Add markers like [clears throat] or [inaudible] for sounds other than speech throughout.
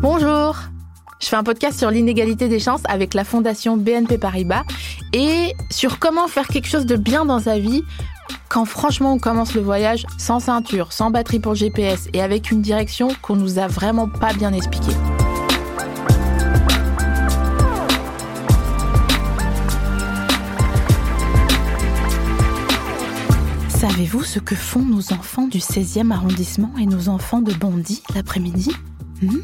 Bonjour Je fais un podcast sur l'inégalité des chances avec la fondation BNP Paribas et sur comment faire quelque chose de bien dans sa vie quand franchement on commence le voyage sans ceinture, sans batterie pour GPS et avec une direction qu'on nous a vraiment pas bien expliquée. Savez-vous ce que font nos enfants du 16e arrondissement et nos enfants de Bondy l'après-midi? Hmm?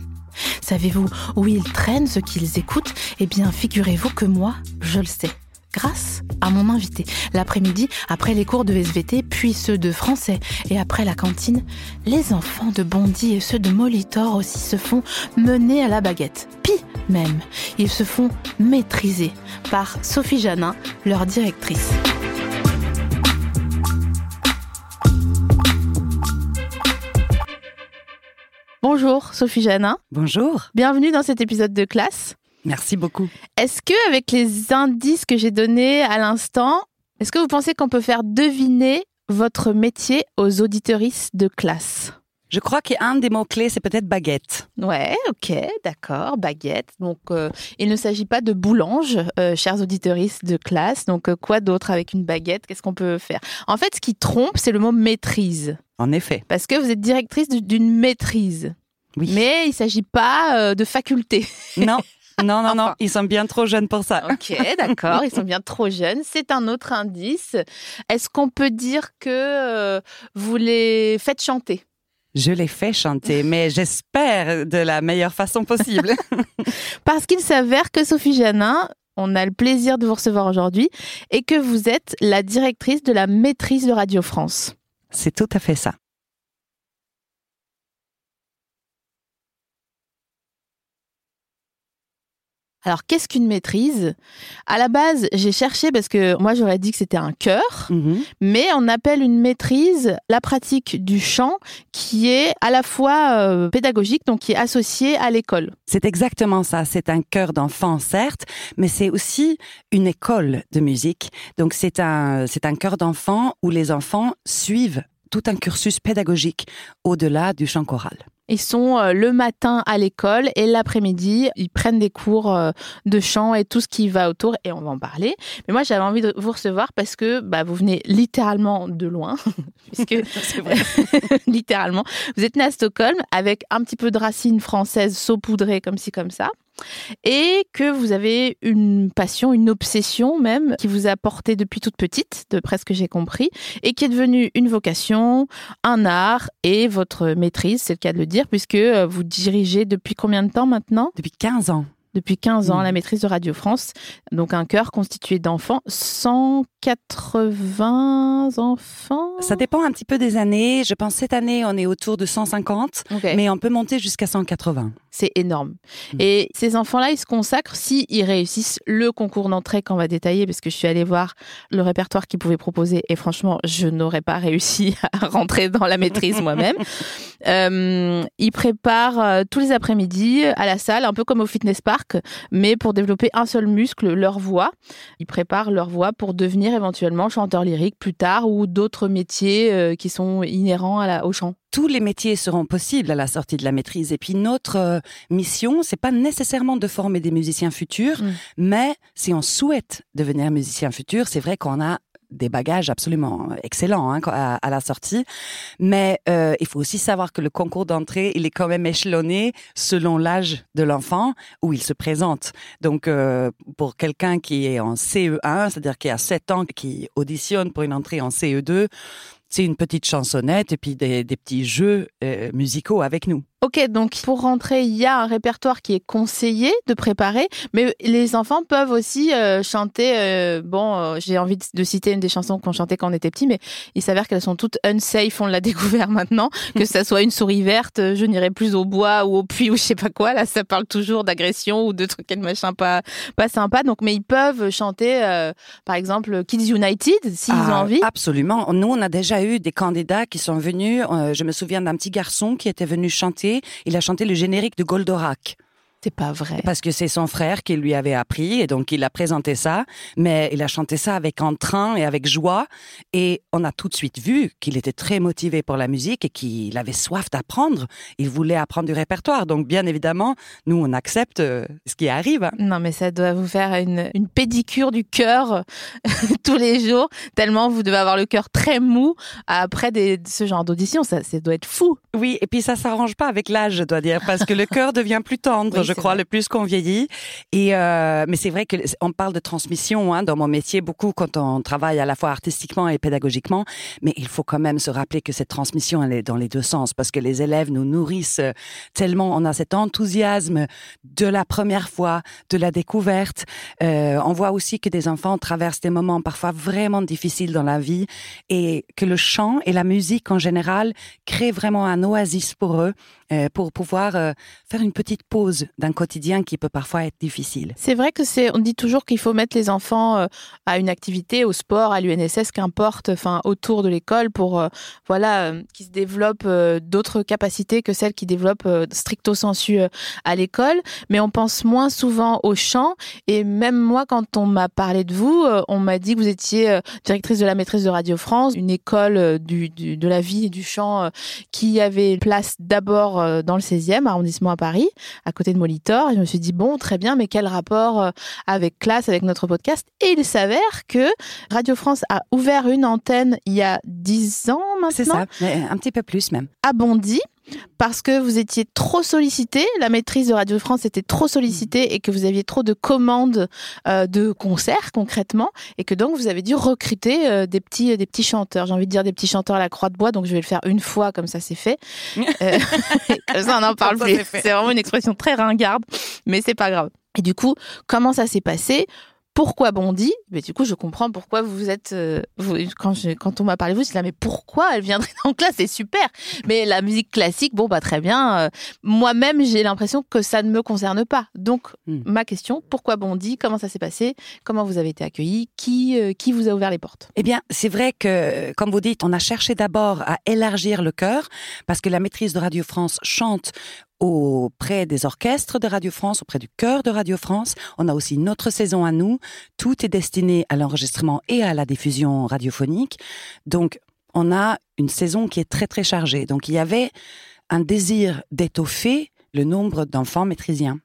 Savez-vous où ils traînent, ce qu'ils écoutent? Eh bien, figurez-vous que moi, je le sais. Grâce à mon invité. L'après-midi, après les cours de SVT, puis ceux de français, et après la cantine, les enfants de Bondy et ceux de Molitor aussi se font mener à la baguette. Pis même, ils se font maîtriser par Sophie Janin, leur directrice. Bonjour Sophie Janin. Bonjour. Bienvenue dans cet épisode de classe. Merci beaucoup. Est-ce que avec les indices que j'ai donnés à l'instant, est-ce que vous pensez qu'on peut faire deviner votre métier aux auditeuristes de classe? Je crois qu'un des mots-clés, c'est peut-être baguette. Ouais, ok, d'accord, baguette. Donc, euh, il ne s'agit pas de boulange, euh, chers auditeuristes de classe. Donc, euh, quoi d'autre avec une baguette? Qu'est-ce qu'on peut faire? En fait, ce qui trompe, c'est le mot maîtrise. En effet. Parce que vous êtes directrice d'une maîtrise. Oui. Mais il ne s'agit pas de faculté. [laughs] Non. Non, non, non, ils sont bien trop jeunes pour ça. Ok, d'accord, ils sont bien trop jeunes. C'est un autre indice. Est-ce qu'on peut dire que vous les faites chanter? Je les fais chanter, mais j'espère de la meilleure façon possible. [laughs] [laughs] Parce qu'il s'avère que Sophie Janin, on a le plaisir de vous recevoir aujourd'hui, et que vous êtes la directrice de la maîtrise de Radio France. c'est tout à fait ça. Alors, qu'est-ce qu'une maîtrise? À la base, j'ai cherché parce que moi, j'aurais dit que c'était un chœur, Mhm. mais on appelle une maîtrise la pratique du chant qui est à la fois euh, pédagogique, donc qui est associée à l'école. C'est exactement ça. C'est un chœur d'enfant, certes, mais c'est aussi une école de musique. Donc c'est un, c'est un chœur d'enfant où les enfants suivent tout un cursus pédagogique au-delà du chant choral. Ils sont euh, le matin à l'école et l'après-midi, ils prennent des cours euh, de chant et tout ce qui va autour et on va en parler. Mais moi, j'avais envie de vous recevoir parce que bah, vous venez littéralement de loin, [laughs] puisque [laughs] [laughs] littéralement, vous êtes né à Stockholm avec un petit peu de racines françaises saupoudrées comme ci comme ça. Et que vous avez une passion, une obsession même, qui vous a porté depuis toute petite, de presque que j'ai compris, et qui est devenue une vocation, un art et votre maîtrise, c'est le cas de le dire, puisque euh, vous dirigez depuis combien de temps maintenant? Depuis 15 ans. Depuis 15 ans, Mm. la maîtrise de Radio France, donc un chœur constitué d'enfants, 180 enfants Ça dépend un petit peu des années. Je pense cette année, on est autour de 150, Ok. mais on peut monter jusqu'à 180. C'est énorme. Mm. Et ces enfants-là, ils se consacrent si ils réussissent le concours d'entrée qu'on va détailler, parce que je suis allée voir le répertoire qu'ils pouvaient proposer et franchement, je n'aurais pas réussi [laughs] à rentrer dans la maîtrise moi-même. [laughs] Euh, ils préparent euh, tous les après-midi à la salle, un peu comme au fitness park, mais pour développer un seul muscle, leur voix. Ils préparent leur voix pour devenir éventuellement chanteur lyrique plus tard ou d'autres métiers euh, qui sont inhérents à la- au chant. tous les métiers seront possibles à la sortie de la maîtrise. Et puis notre euh, mission, c'est pas nécessairement de former des musiciens futurs, Mm. mais si on souhaite devenir musicien futur, c'est vrai qu'on a des bagages absolument excellents hein, à, la sortie. Mais euh, il faut aussi savoir que le concours d'entrée, il est quand même échelonné selon l'âge de l'enfant où il se présente. Donc, euh, pour quelqu'un qui est en CE1, c'est-à-dire qui a 7 ans, qui auditionne pour une entrée en CE2, c'est une petite chansonnette et puis des, des petits jeux euh, musicaux avec nous. Ok, donc pour rentrer, il y a un répertoire qui est conseillé de préparer, mais les enfants peuvent aussi euh, chanter. euh, bon, euh, j'ai envie de, citer une des chansons qu'on chantait quand on était petit, mais il s'avère qu'elles sont toutes unsafe. On l'a [laughs] découvert maintenant, que ça soit une souris verte, je n'irai plus au bois ou au puits ou je sais pas quoi. Là, ça parle toujours d'agression ou de trucs et de machin pas pas sympa. Donc, mais ils peuvent chanter, euh, par exemple, Kids United s'ils ont Ah, envie. Absolument. Nous, on a déjà eu des candidats qui sont venus. euh, je me souviens d'un petit garçon qui était venu chanter. Il a chanté le générique de Goldorak. C'est pas vrai. Parce que c'est son frère qui lui avait appris et donc il a présenté ça, mais il a chanté ça avec entrain et avec joie et on a tout de suite vu qu'il était très motivé pour la musique et qu'il avait soif d'apprendre. Il voulait apprendre du répertoire. Donc bien évidemment, nous on accepte euh, ce qui arrive. hein. Non, mais ça doit vous faire une, une pédicure du cœur [laughs] tous les jours, tellement vous devez avoir le cœur très mou après des, ce genre d'audition. Ça, ça doit être fou. Oui, et puis ça s'arrange pas avec l'âge, je dois dire, parce que le cœur devient plus tendre, Oui, je crois, vrai. le plus qu'on vieillit. Et euh, mais c'est vrai que on parle de transmission hein, dans mon métier beaucoup quand on travaille à la fois artistiquement et pédagogiquement, mais il faut quand même se rappeler que cette transmission elle est dans les deux sens, parce que les élèves nous nourrissent euh, tellement, on a cet enthousiasme de la première fois, de la découverte. Euh, on voit aussi que des enfants traversent des moments parfois vraiment difficiles dans la vie et que le chant et la musique en général créent vraiment un oasis pour eux, euh, pour pouvoir euh, faire une petite pause d'un quotidien qui peut parfois être difficile. C'est vrai que c'est, on dit toujours qu'il faut mettre les enfants euh, à une activité, au sport, à l'UNSS, qu'importe, enfin, autour de l'école pour, euh, voilà, euh, qu'ils se développent d'autres capacités que celles qui développent stricto sensu à l'école. Mais on pense moins souvent au chant. Et même moi, quand on m'a parlé de vous, on m'a dit que vous étiez directrice de la maîtrise de Radio France, une école du, de la vie et du chant qui avait place d'abord dans le 16e arrondissement à Paris, à côté de Molitor. Et je me suis dit, bon, très bien, mais quel rapport euh, avec classe, avec notre podcast? Et il s'avère que Radio France a ouvert une antenne il y a 10 ans maintenant C'est ça, un petit peu plus même. à Bondy parce que vous étiez trop sollicité, la maîtrise de Radio France était trop sollicitée et que vous aviez trop de commandes euh, de concerts concrètement et que donc vous avez dû recruter euh, des petits des petits chanteurs. J'ai envie de dire des petits chanteurs à la croix de bois, donc je vais le faire une fois comme ça c'est fait. [laughs] Euh, [laughs] comme ça on n'en parle plus. C'est vraiment une expression très ringarde, mais c'est pas grave. Et du coup, comment ça s'est passé? Pourquoi Bondy? Mais du coup, je comprends pourquoi vous êtes. euh, vous- quand, je- quand on m'a parlé de vous, je là, mais pourquoi elle viendrait [laughs] en classe? C'est super. Mais la musique classique, bon, bah très bien. euh, Moi-même, j'ai l'impression que ça ne me concerne pas. Donc, Hmm. ma question pourquoi Bondy? Comment ça s'est passé? Comment vous avez été accueilli qui, euh, qui vous a ouvert les portes? Eh bien, c'est vrai que, comme vous dites, on a cherché d'abord à élargir le chœur, parce que la maîtrise de Radio France chante auprès des orchestres de Radio France, auprès du chœur de Radio France. On a aussi notre saison à nous. Tout est destiné à l'enregistrement et à la diffusion radiophonique. Donc, on a une saison qui est très, très chargée. Donc, il y avait un désir d'étoffer le nombre d'enfants maîtrisiens.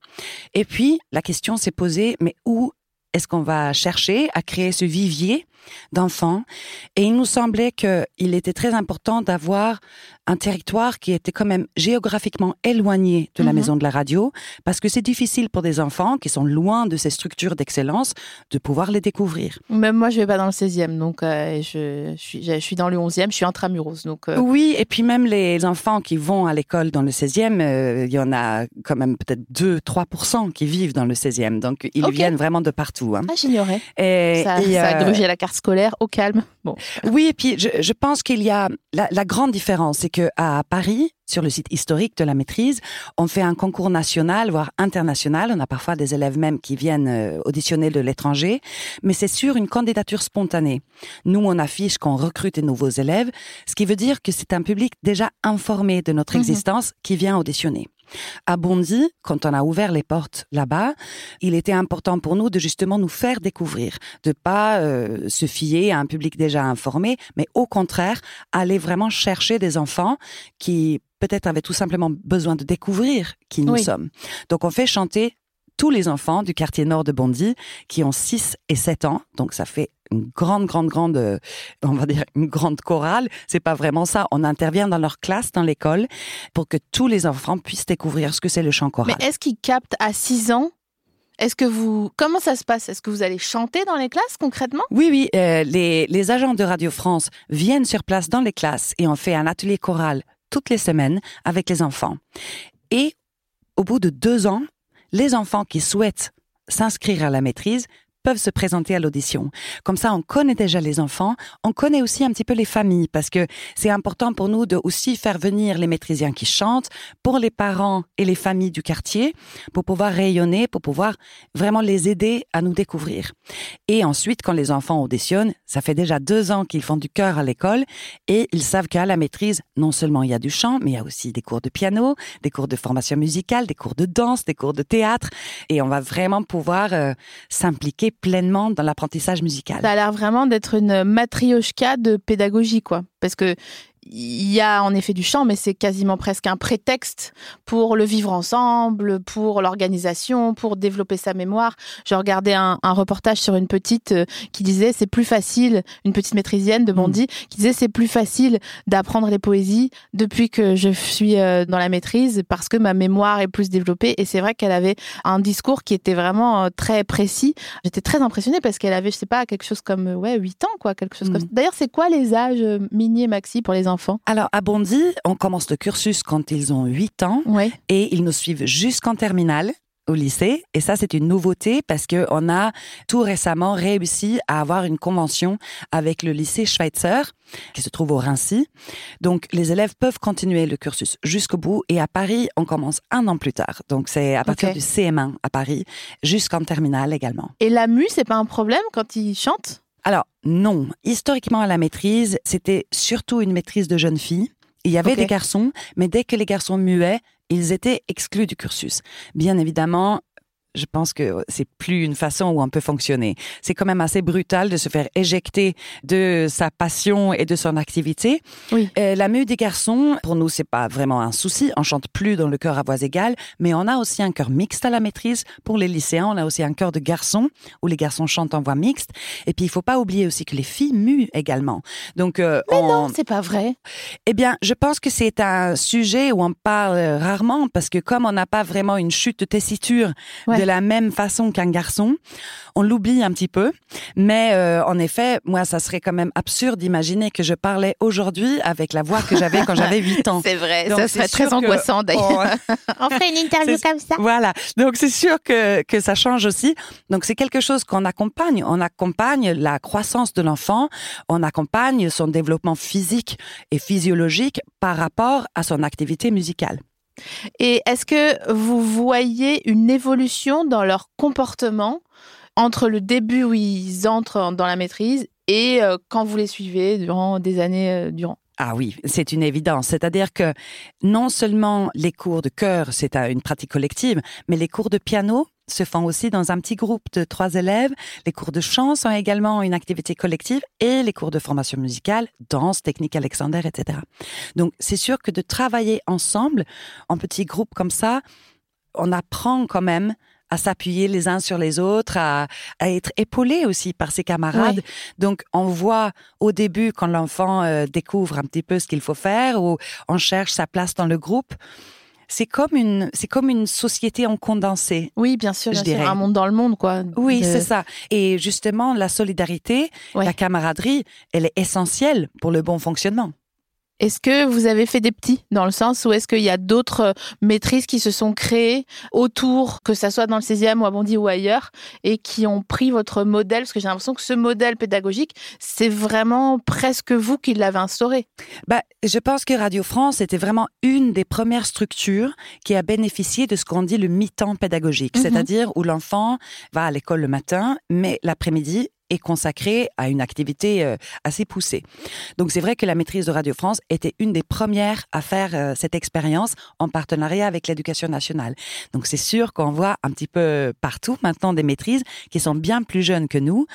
Et puis, la question s'est posée, mais où est-ce qu'on va chercher à créer ce vivier d'enfants Et il nous semblait qu'il était très important d'avoir un territoire qui était quand même géographiquement éloigné de la Mhm. maison de la radio, parce que c'est difficile pour des enfants qui sont loin de ces structures d'excellence de pouvoir les découvrir. Même moi, je vais pas dans le 16e, donc euh, je, je suis, je suis dans le 11e, je suis intramuros. Donc, euh, Oui, et puis même les enfants qui vont à l'école dans le 16e, euh, il y en a quand même peut-être 2-3% qui vivent dans le 16e. Donc ils viennent vraiment de partout. hein. ah, j'ignorais. Et, Ça, et, ça a grugé la carte scolaire au calme. Bon. Oui, et puis je, je pense qu'il y a la, la grande différence, c'est que à Paris, sur le site historique de la maîtrise, on fait un concours national, voire international. On a parfois des élèves même qui viennent euh, auditionner de l'étranger, mais c'est sur une candidature spontanée. Nous, on affiche qu'on recrute des nouveaux élèves, ce qui veut dire que c'est un public déjà informé de notre Mhm. existence qui vient auditionner. À Bondy, quand on a ouvert les portes là-bas, il était important pour nous de justement nous faire découvrir, de pas euh, se fier à un public déjà informé, mais au contraire, aller vraiment chercher des enfants qui peut-être avaient tout simplement besoin de découvrir qui nous Oui. sommes. Donc on fait chanter tous les enfants du quartier nord de Bondy qui ont 6 et 7 ans, donc ça fait une grande, grande, grande, euh, on va dire une grande chorale. C'est pas vraiment ça. On intervient dans leur classe, dans l'école, pour que tous les enfants puissent découvrir ce que c'est le chant choral. Mais est-ce qu'ils captent à 6 ans? Est-ce que vous. Comment ça se passe? Est-ce que vous allez chanter dans les classes concrètement? Oui, oui, euh, les, les agents de Radio France viennent sur place dans les classes et on fait un atelier choral toutes les semaines avec les enfants. Et au bout de deux ans, les enfants qui souhaitent s'inscrire à la maîtrise peuvent se présenter à l'audition. Comme ça, on connaît déjà les enfants, on connaît aussi un petit peu les familles, parce que c'est important pour nous de aussi faire venir les maîtrisiens qui chantent pour les parents et les familles du quartier, pour pouvoir rayonner, pour pouvoir vraiment les aider à nous découvrir. Et ensuite, quand les enfants auditionnent, ça fait déjà deux ans qu'ils font du chœur à l'école et ils savent qu'à la maîtrise, non seulement il y a du chant, mais il y a aussi des cours de piano, des cours de formation musicale, des cours de danse, des cours de théâtre et on va vraiment pouvoir euh, s'impliquer pleinement dans l'apprentissage musical. Ça a l'air vraiment d'être une matrioshka de pédagogie, quoi. Parce que il y a en effet du chant, mais c'est quasiment presque un prétexte pour le vivre ensemble, pour l'organisation, pour développer sa mémoire. J'ai regardé un, reportage sur une petite euh, qui disait c'est plus facile, une petite maîtrisienne de Bondy, mm. qui disait c'est plus facile d'apprendre les poésies depuis que je suis euh, dans la maîtrise parce que ma mémoire est plus développée. Et c'est vrai qu'elle avait un discours qui était vraiment euh, très précis. J'étais très impressionnée parce qu'elle avait, je sais pas, quelque chose comme ouais 8 ans, quoi, quelque chose comme mm. D'ailleurs, c'est quoi les âges mini et maxi pour les enfants alors, à Bondy, on commence le cursus quand ils ont 8 ans et ils nous suivent jusqu'en terminale au lycée. Et ça, c'est une nouveauté parce que on a tout récemment réussi à avoir une convention avec le lycée Schweitzer qui se trouve au Rincy. Donc, les élèves peuvent continuer le cursus jusqu'au bout. Et à Paris, on commence un an plus tard. Donc, c'est à partir du CM1 à Paris jusqu'en terminale également. Et la mu, c'est pas un problème quand ils chantent? Alors non, historiquement à la maîtrise, c'était surtout une maîtrise de jeunes filles. Il y avait des garçons, mais dès que les garçons muaient, ils étaient exclus du cursus. Bien évidemment, je pense que c'est plus une façon où on peut fonctionner. C'est quand même assez brutal de se faire éjecter de sa passion et de son activité. Oui. Euh, la mue des garçons, pour nous, c'est pas vraiment un souci. On chante plus dans le chœur à voix égale, mais on a aussi un chœur mixte à la maîtrise. Pour les lycéens, on a aussi un chœur de garçons où les garçons chantent en voix mixte. Et puis, il faut pas oublier aussi que les filles muent également. Donc, euh, mais non, c'est pas vrai. Eh bien, je pense que c'est un sujet où on parle rarement parce que comme on n'a pas vraiment une chute de tessiture de la même façon qu'un garçon. On l'oublie un petit peu, mais euh, en effet, moi, ça serait quand même absurde d'imaginer que je parlais aujourd'hui avec la voix que j'avais quand j'avais 8 ans. [laughs] C'est vrai, ça serait très angoissant d'ailleurs. [laughs] On, ferait une interview comme ça. Voilà, donc c'est sûr que, que ça change aussi. Donc c'est quelque chose qu'on accompagne. On accompagne la croissance de l'enfant, on accompagne son développement physique et physiologique par rapport à son activité musicale. Et est-ce que vous voyez une évolution dans leur comportement entre le début où ils entrent dans la maîtrise et euh, quand vous les suivez durant des années euh, durant? Ah oui, c'est une évidence. C'est-à-dire que non seulement les cours de chœur, c'est une pratique collective, mais les cours de piano, se font aussi dans un petit groupe de trois élèves. Les cours de chant sont également une activité collective et les cours de formation musicale, danse, technique Alexander, etc. Donc, c'est sûr que de travailler ensemble, en petits groupes comme ça, on apprend quand même à s'appuyer les uns sur les autres, à, être épaulé aussi par ses camarades. Donc, on voit au début quand l'enfant euh, découvre un petit peu ce qu'il faut faire ou on cherche sa place dans le groupe c'est comme une c'est comme une société en condensé. Oui, bien sûr, je dirais. un monde dans le monde quoi. Oui, c'est ça. Et justement la solidarité, la camaraderie, elle est essentielle pour le bon fonctionnement. Est-ce que vous avez fait des petits dans le sens où est-ce qu'il y a d'autres euh, maîtrises qui se sont créées autour, que ça soit dans le 16e ou à Bondy ou ailleurs, et qui ont pris votre modèle? Parce que j'ai l'impression que ce modèle pédagogique, c'est vraiment presque vous qui l'avez instauré. Bah, je pense que Radio France était vraiment une des premières structures qui a bénéficié de ce qu'on dit le mi-temps pédagogique, mhm. c'est-à-dire où l'enfant va à l'école le matin, mais l'après-midi, est consacré à une activité euh, assez poussée. Donc c'est vrai que la maîtrise de Radio France était une des premières à faire euh, cette expérience en partenariat avec l'éducation nationale. Donc c'est sûr qu'on voit un petit peu partout maintenant des maîtrises qui sont bien plus jeunes que nous.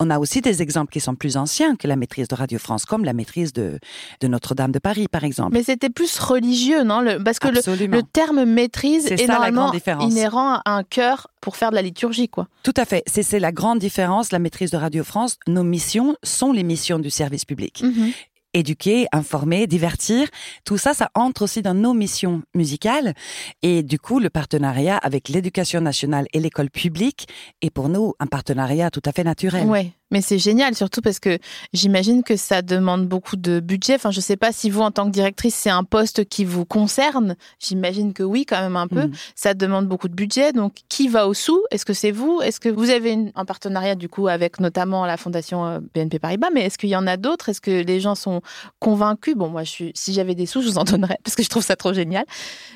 On a aussi des exemples qui sont plus anciens que la maîtrise de Radio France, comme la maîtrise de, de Notre-Dame de Paris, par exemple. Mais c'était plus religieux, non? Le, Parce que le, le, terme maîtrise est, normalement inhérent à un cœur pour faire de la liturgie, quoi. Tout à fait. C'est la grande différence. La maîtrise de Radio France, nos missions sont les missions du service public. Mhm. Éduquer, informer, divertir. Tout ça, ça entre aussi dans nos missions musicales. Et du coup, le partenariat avec l'éducation nationale et l'école publique est pour nous un partenariat tout à fait naturel. Ouais. Mais c'est génial, surtout parce que j'imagine que ça demande beaucoup de budget. Enfin, je sais pas si vous, en tant que directrice, c'est un poste qui vous concerne. J'imagine que oui, quand même un peu. Mhm. Ça demande beaucoup de budget. Donc, qui va au sous? Est-ce que c'est vous? Est-ce que vous avez une- un partenariat, du coup, avec notamment la Fondation euh, BNP Paribas? Mais est-ce qu'il y en a d'autres? Est-ce que les gens sont convaincus Bon, moi, je suis, si j'avais des sous, je vous en donnerais parce que je trouve ça trop génial.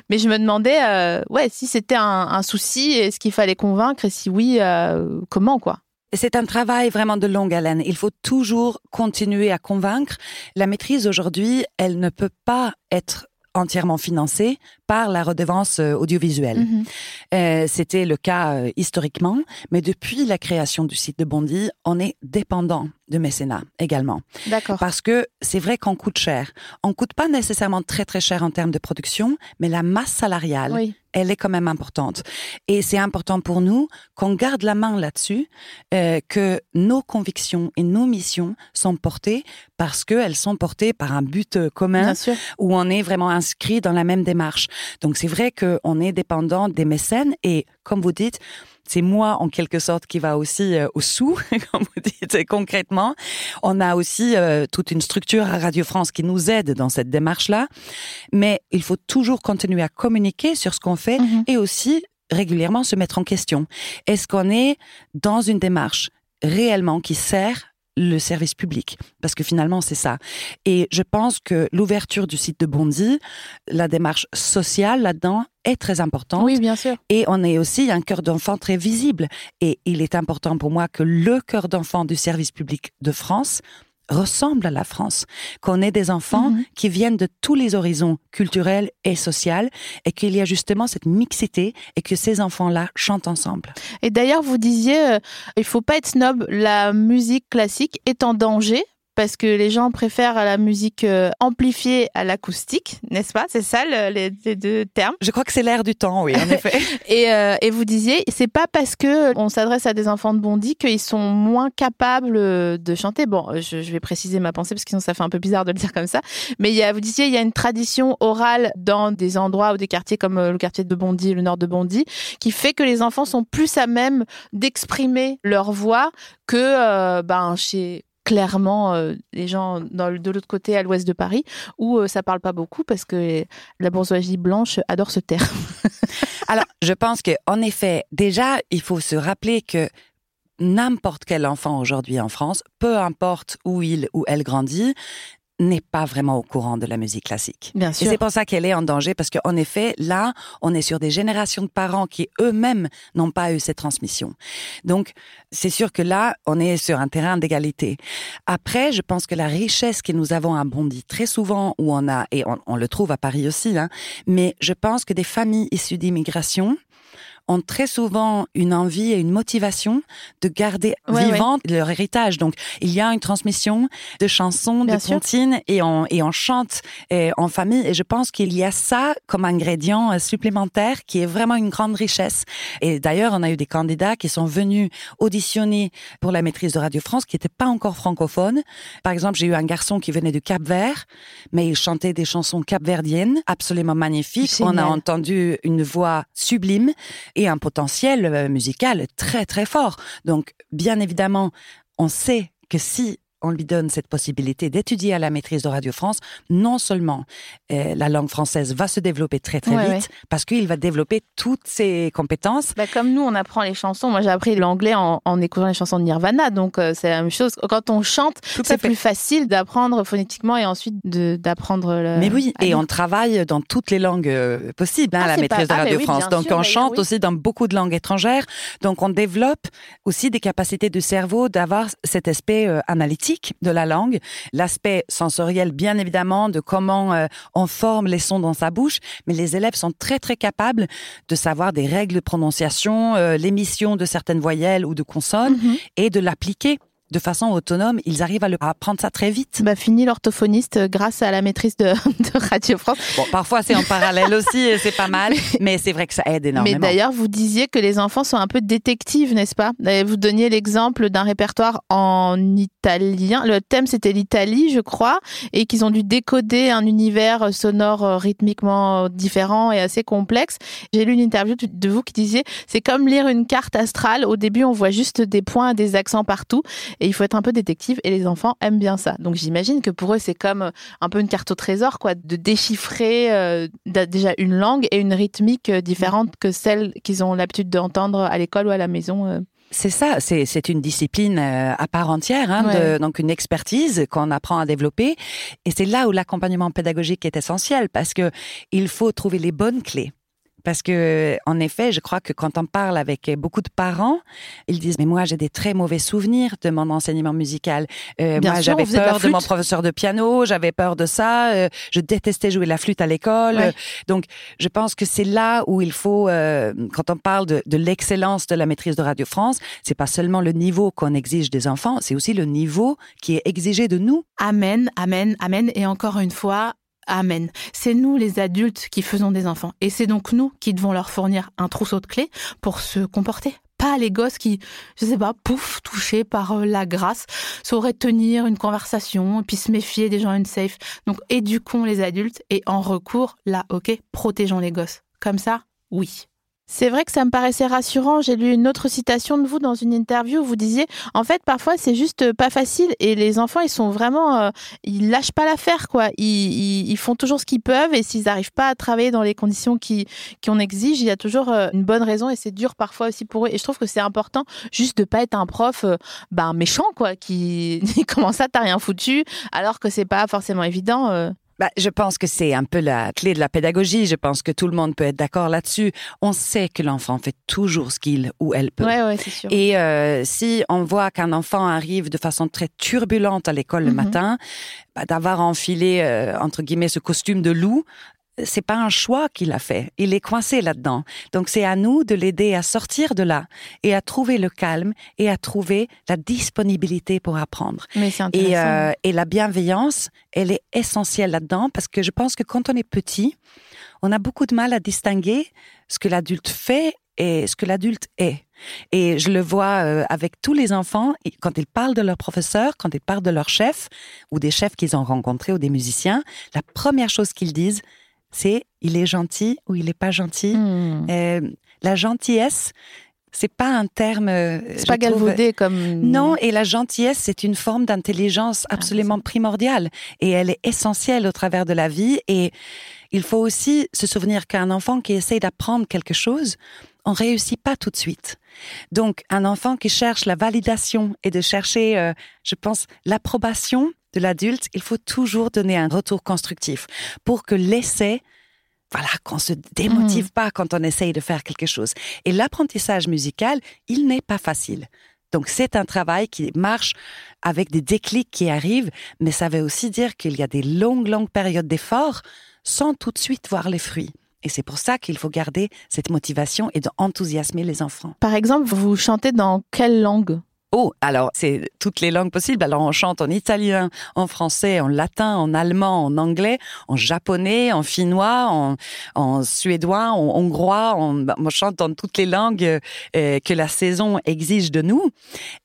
Mais je me demandais, euh, ouais, si c'était un, souci, est-ce qu'il fallait convaincre Et si oui, euh, comment, quoi? C'est un travail vraiment de longue haleine. Il faut toujours continuer à convaincre. La maîtrise aujourd'hui, elle ne peut pas être entièrement financée par la redevance euh, audiovisuelle. Mhm. Euh, C'était le cas euh, historiquement, mais depuis la création du site de Bondy, on est dépendant de mécénat également. D'accord. Parce que c'est vrai qu'on coûte cher. On coûte pas nécessairement très très cher en termes de production, mais la masse salariale, Oui. Elle est quand même importante. Et c'est important pour nous qu'on garde la main là-dessus, euh, que nos convictions et nos missions sont portées parce qu'elles sont portées par un but euh, commun où on est vraiment inscrit dans la même démarche. Donc c'est vrai qu'on est dépendant des mécènes et comme vous dites, c'est moi en quelque sorte qui va aussi euh, au sous, [laughs] comme vous dites concrètement. On a aussi euh, toute une structure à Radio France qui nous aide dans cette démarche-là, mais il faut toujours continuer à communiquer sur ce qu'on fait Mhm. et aussi régulièrement se mettre en question. Est-ce qu'on est dans une démarche réellement qui sert le service public Parce que finalement, c'est ça. Et je pense que l'ouverture du site de Bondy, la démarche sociale là-dedans est très importante. Oui, bien sûr. Et on est aussi un cœur d'enfant très visible. Et il est important pour moi que le cœur d'enfant du service public de France ressemble à la France, qu'on ait des enfants Mhm. qui viennent de tous les horizons culturels et sociaux et qu'il y a justement cette mixité et que ces enfants-là chantent ensemble. Et d'ailleurs, vous disiez, euh, il faut pas être snob. La musique classique est en danger parce que les gens préfèrent la musique euh, amplifiée à l'acoustique, n'est-ce pas? C'est ça le- les, les deux termes? Je crois que c'est l'air du temps, oui, en [laughs] effet. Et, euh, et vous disiez, c'est pas parce que on s'adresse à des enfants de Bondy qu'ils sont moins capables euh, de chanter. Bon, je, je vais préciser ma pensée parce que sinon ça fait un peu bizarre de le dire comme ça. Mais il y a, vous disiez, il y a une tradition orale dans des endroits ou des quartiers comme le quartier de Bondy, le nord de Bondy, qui fait que les enfants sont plus à même d'exprimer leur voix que euh, ben chez clairement euh, les gens de l'autre côté à l'ouest de Paris où euh, ça parle pas beaucoup parce que la bourgeoisie blanche adore se taire. [laughs] Alors, je pense que, en effet, déjà, il faut se rappeler que n'importe quel enfant aujourd'hui en France, peu importe où il ou elle grandit, n'est pas vraiment au courant de la musique classique. Bien Et sûr. c'est pour ça qu'elle est en danger, parce qu'en effet, là, on est sur des générations de parents qui eux-mêmes n'ont pas eu cette transmission. Donc, c'est sûr que là, on est sur un terrain d'égalité. Après, je pense que la richesse que nous avons à Bondy, très souvent, où on a, et on, on le trouve à Paris aussi, hein, mais je pense que des familles issues d'immigration, ont très souvent une envie et une motivation de garder Ouais, vivant leur héritage. Donc, il y a une transmission de chansons, Bien de comptines et on, et on chante en famille. Et je pense qu'il y a ça comme ingrédient euh, supplémentaire qui est vraiment une grande richesse. Et d'ailleurs, on a eu des candidats qui sont venus auditionner pour la maîtrise de Radio France qui n'étaient pas encore francophones. Par exemple, j'ai eu un garçon qui venait du Cap Vert, mais il chantait des chansons capverdiennes absolument magnifiques. On a entendu une voix sublime et un potentiel euh, musical très très fort. Donc, bien évidemment, on sait que si on lui donne cette possibilité d'étudier à la maîtrise de Radio France, non seulement euh, la langue française va se développer très très Ouais, vite, parce qu'il va développer toutes ses compétences. Bah, comme nous, on apprend les chansons. Moi, j'ai appris l'anglais en, en écoutant les chansons de Nirvana, donc euh, c'est la même chose. Quand on chante, à c'est plus facile d'apprendre phonétiquement et ensuite d'apprendre le. Mais oui, à et on travaille dans toutes les langues euh, possibles hein, Ah, à la maîtrise pas- de ah, Radio France. Donc sûr, on chante oui. aussi dans beaucoup de langues étrangères. Donc on développe aussi des capacités du cerveau d'avoir cet aspect euh, de la langue, l'aspect sensoriel bien évidemment de comment euh, on forme les sons dans sa bouche. Mais les élèves sont très très capables de savoir des règles de prononciation, euh, l'émission de certaines voyelles ou de consonnes Mhm. et de l'appliquer de façon autonome, ils arrivent à, le, apprendre ça très vite. Bah, fini l'orthophoniste euh, grâce à la maîtrise de, [laughs] de Radio France. Bon, parfois c'est en parallèle aussi et c'est pas mal, [laughs] mais c'est vrai que ça aide énormément. Mais d'ailleurs, vous disiez que les enfants sont un peu détectives, n'est-ce pas? Vous donniez l'exemple d'un répertoire en italien. Le thème c'était l'Italie, je crois, et qu'ils ont dû décoder un univers sonore euh, rythmiquement différent et assez complexe. J'ai lu une interview de vous qui disait c'est comme lire une carte astrale. Au début, on voit juste des points, des accents partout, et il faut être un peu détective. Et les enfants aiment bien ça. Donc j'imagine que pour eux, c'est comme euh, un peu une carte au trésor, quoi, de déchiffrer euh, déjà une langue et une rythmique euh, différente que celle qu'ils ont l'habitude d'entendre à l'école ou à la maison. C'est ça, c'est une discipline à part entière, hein, donc une expertise qu'on apprend à développer, et c'est là où l'accompagnement pédagogique est essentiel parce que il faut trouver les bonnes clés. Parce que, en effet, je crois que quand on parle avec beaucoup de parents, ils disent mais moi j'ai des très mauvais souvenirs de mon enseignement musical. Euh, moi j'avais peur de, mon professeur de piano, j'avais peur de ça, euh, je détestais jouer la flûte à l'école. Donc je pense que c'est là où il faut, euh, quand on parle de, de l'excellence de la maîtrise de Radio France, c'est pas seulement le niveau qu'on exige des enfants, c'est aussi le niveau qui est exigé de nous. Amen, amen, amen. Et encore une fois, Amen. C'est nous les adultes qui faisons des enfants. Et c'est donc nous qui devons leur fournir un trousseau de clés pour se comporter. Pas les gosses qui, je sais pas, pouf, touchés par euh, la grâce, sauraient tenir une conversation, puis se méfier des gens unsafe. Donc éduquons les adultes et en recours, là, ok, protégeons les gosses. Comme ça, oui. C'est vrai que ça me paraissait rassurant. J'ai lu une autre citation de vous dans une interview où vous disiez, en fait, parfois c'est juste pas facile et les enfants, ils sont vraiment, euh, ils lâchent pas l'affaire, quoi. Ils, font toujours ce qu'ils peuvent et s'ils n'arrivent pas à travailler dans les conditions qui qu'on exige, il y a toujours euh, une bonne raison et c'est dur parfois aussi pour eux. Et je trouve que c'est important juste de pas être un prof, euh, ben méchant, quoi, qui [laughs] comment ça t'as rien foutu alors que c'est pas forcément évident. Bah, je pense que c'est un peu la clé de la pédagogie. Je pense que tout le monde peut être d'accord là-dessus. On sait que l'enfant fait toujours ce qu'il ou elle peut. Ouais, ouais, sûr. Et euh, si on voit qu'un enfant arrive de façon très turbulente à l'école le mhm. matin, bah, d'avoir enfilé euh, entre guillemets ce costume de loup, c'est pas un choix qu'il a fait. Il est coincé là-dedans. Donc c'est à nous de l'aider à sortir de là et à trouver le calme et à trouver la disponibilité pour apprendre. Mais et, euh, et la bienveillance, elle est essentielle là-dedans parce que je pense que quand on est petit, on a beaucoup de mal à distinguer ce que l'adulte fait et ce que l'adulte est. Et je le vois euh, avec tous les enfants, quand ils parlent de leur professeur, quand ils parlent de leur chef, ou des chefs qu'ils ont rencontrés, ou des musiciens, la première chose qu'ils disent, c'est il est gentil ou il est pas gentil. Hmm. Euh, la gentillesse, c'est pas un terme. Euh, c'est pas galvaudé comme. Non, et la gentillesse, c'est une forme d'intelligence ah, absolument primordiale et elle est essentielle au travers de la vie. Et il faut aussi se souvenir qu'un enfant qui essaye d'apprendre quelque chose, on réussit pas tout de suite. Donc, un enfant qui cherche la validation et de chercher, euh, je pense, l'approbation, de l'adulte, il faut toujours donner un retour constructif pour que l'essai voilà, qu'on se démotive mhm. pas quand on essaye de faire quelque chose. Et l'apprentissage musical, il n'est pas facile. Donc c'est un travail qui marche avec des déclics qui arrivent, mais ça veut aussi dire qu'il y a des longues, longues périodes d'effort sans tout de suite voir les fruits. Et c'est pour ça qu'il faut garder cette motivation et d'enthousiasmer les enfants. Par exemple, vous chantez dans quelle langue? Oh, alors c'est toutes les langues possibles. Alors on chante en italien, en français, en latin, en allemand, en anglais, en japonais, en finnois, en, suédois, en hongrois. On, on, chante dans toutes les langues euh, que la saison exige de nous.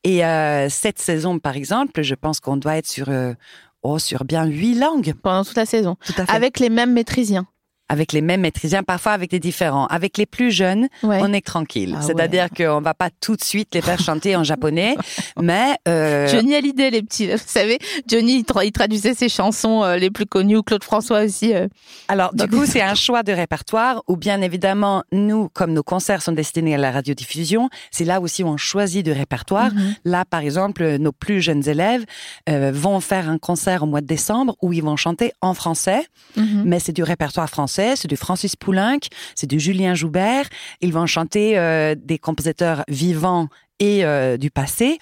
Et euh, cette saison, par exemple, je pense qu'on doit être sur euh, oh, sur bien huit langues pendant toute la saison, Tout à fait. avec les mêmes maîtrisiens avec les mêmes maîtrisiens, parfois avec des différents. Avec les plus jeunes, on est tranquille. Ah C'est-à-dire qu'on va pas tout de suite les faire chanter en japonais, [laughs] mais euh... Johnny Hallyday, les petits, vous savez, Johnny il, traduisait ses chansons euh, les plus connues, ou Claude François aussi. Euh. Alors du coup, c'est un [laughs] choix de répertoire où bien évidemment nous, comme nos concerts sont destinés à la radiodiffusion, c'est là aussi où on choisit de répertoire. Mhm. Là, par exemple, nos plus jeunes élèves euh, vont faire un concert au mois de décembre où ils vont chanter en français, mhm. mais c'est du répertoire français c'est du Francis Poulenc, c'est du Julien Joubert. Ils vont chanter euh, des compositeurs vivants et euh, du passé,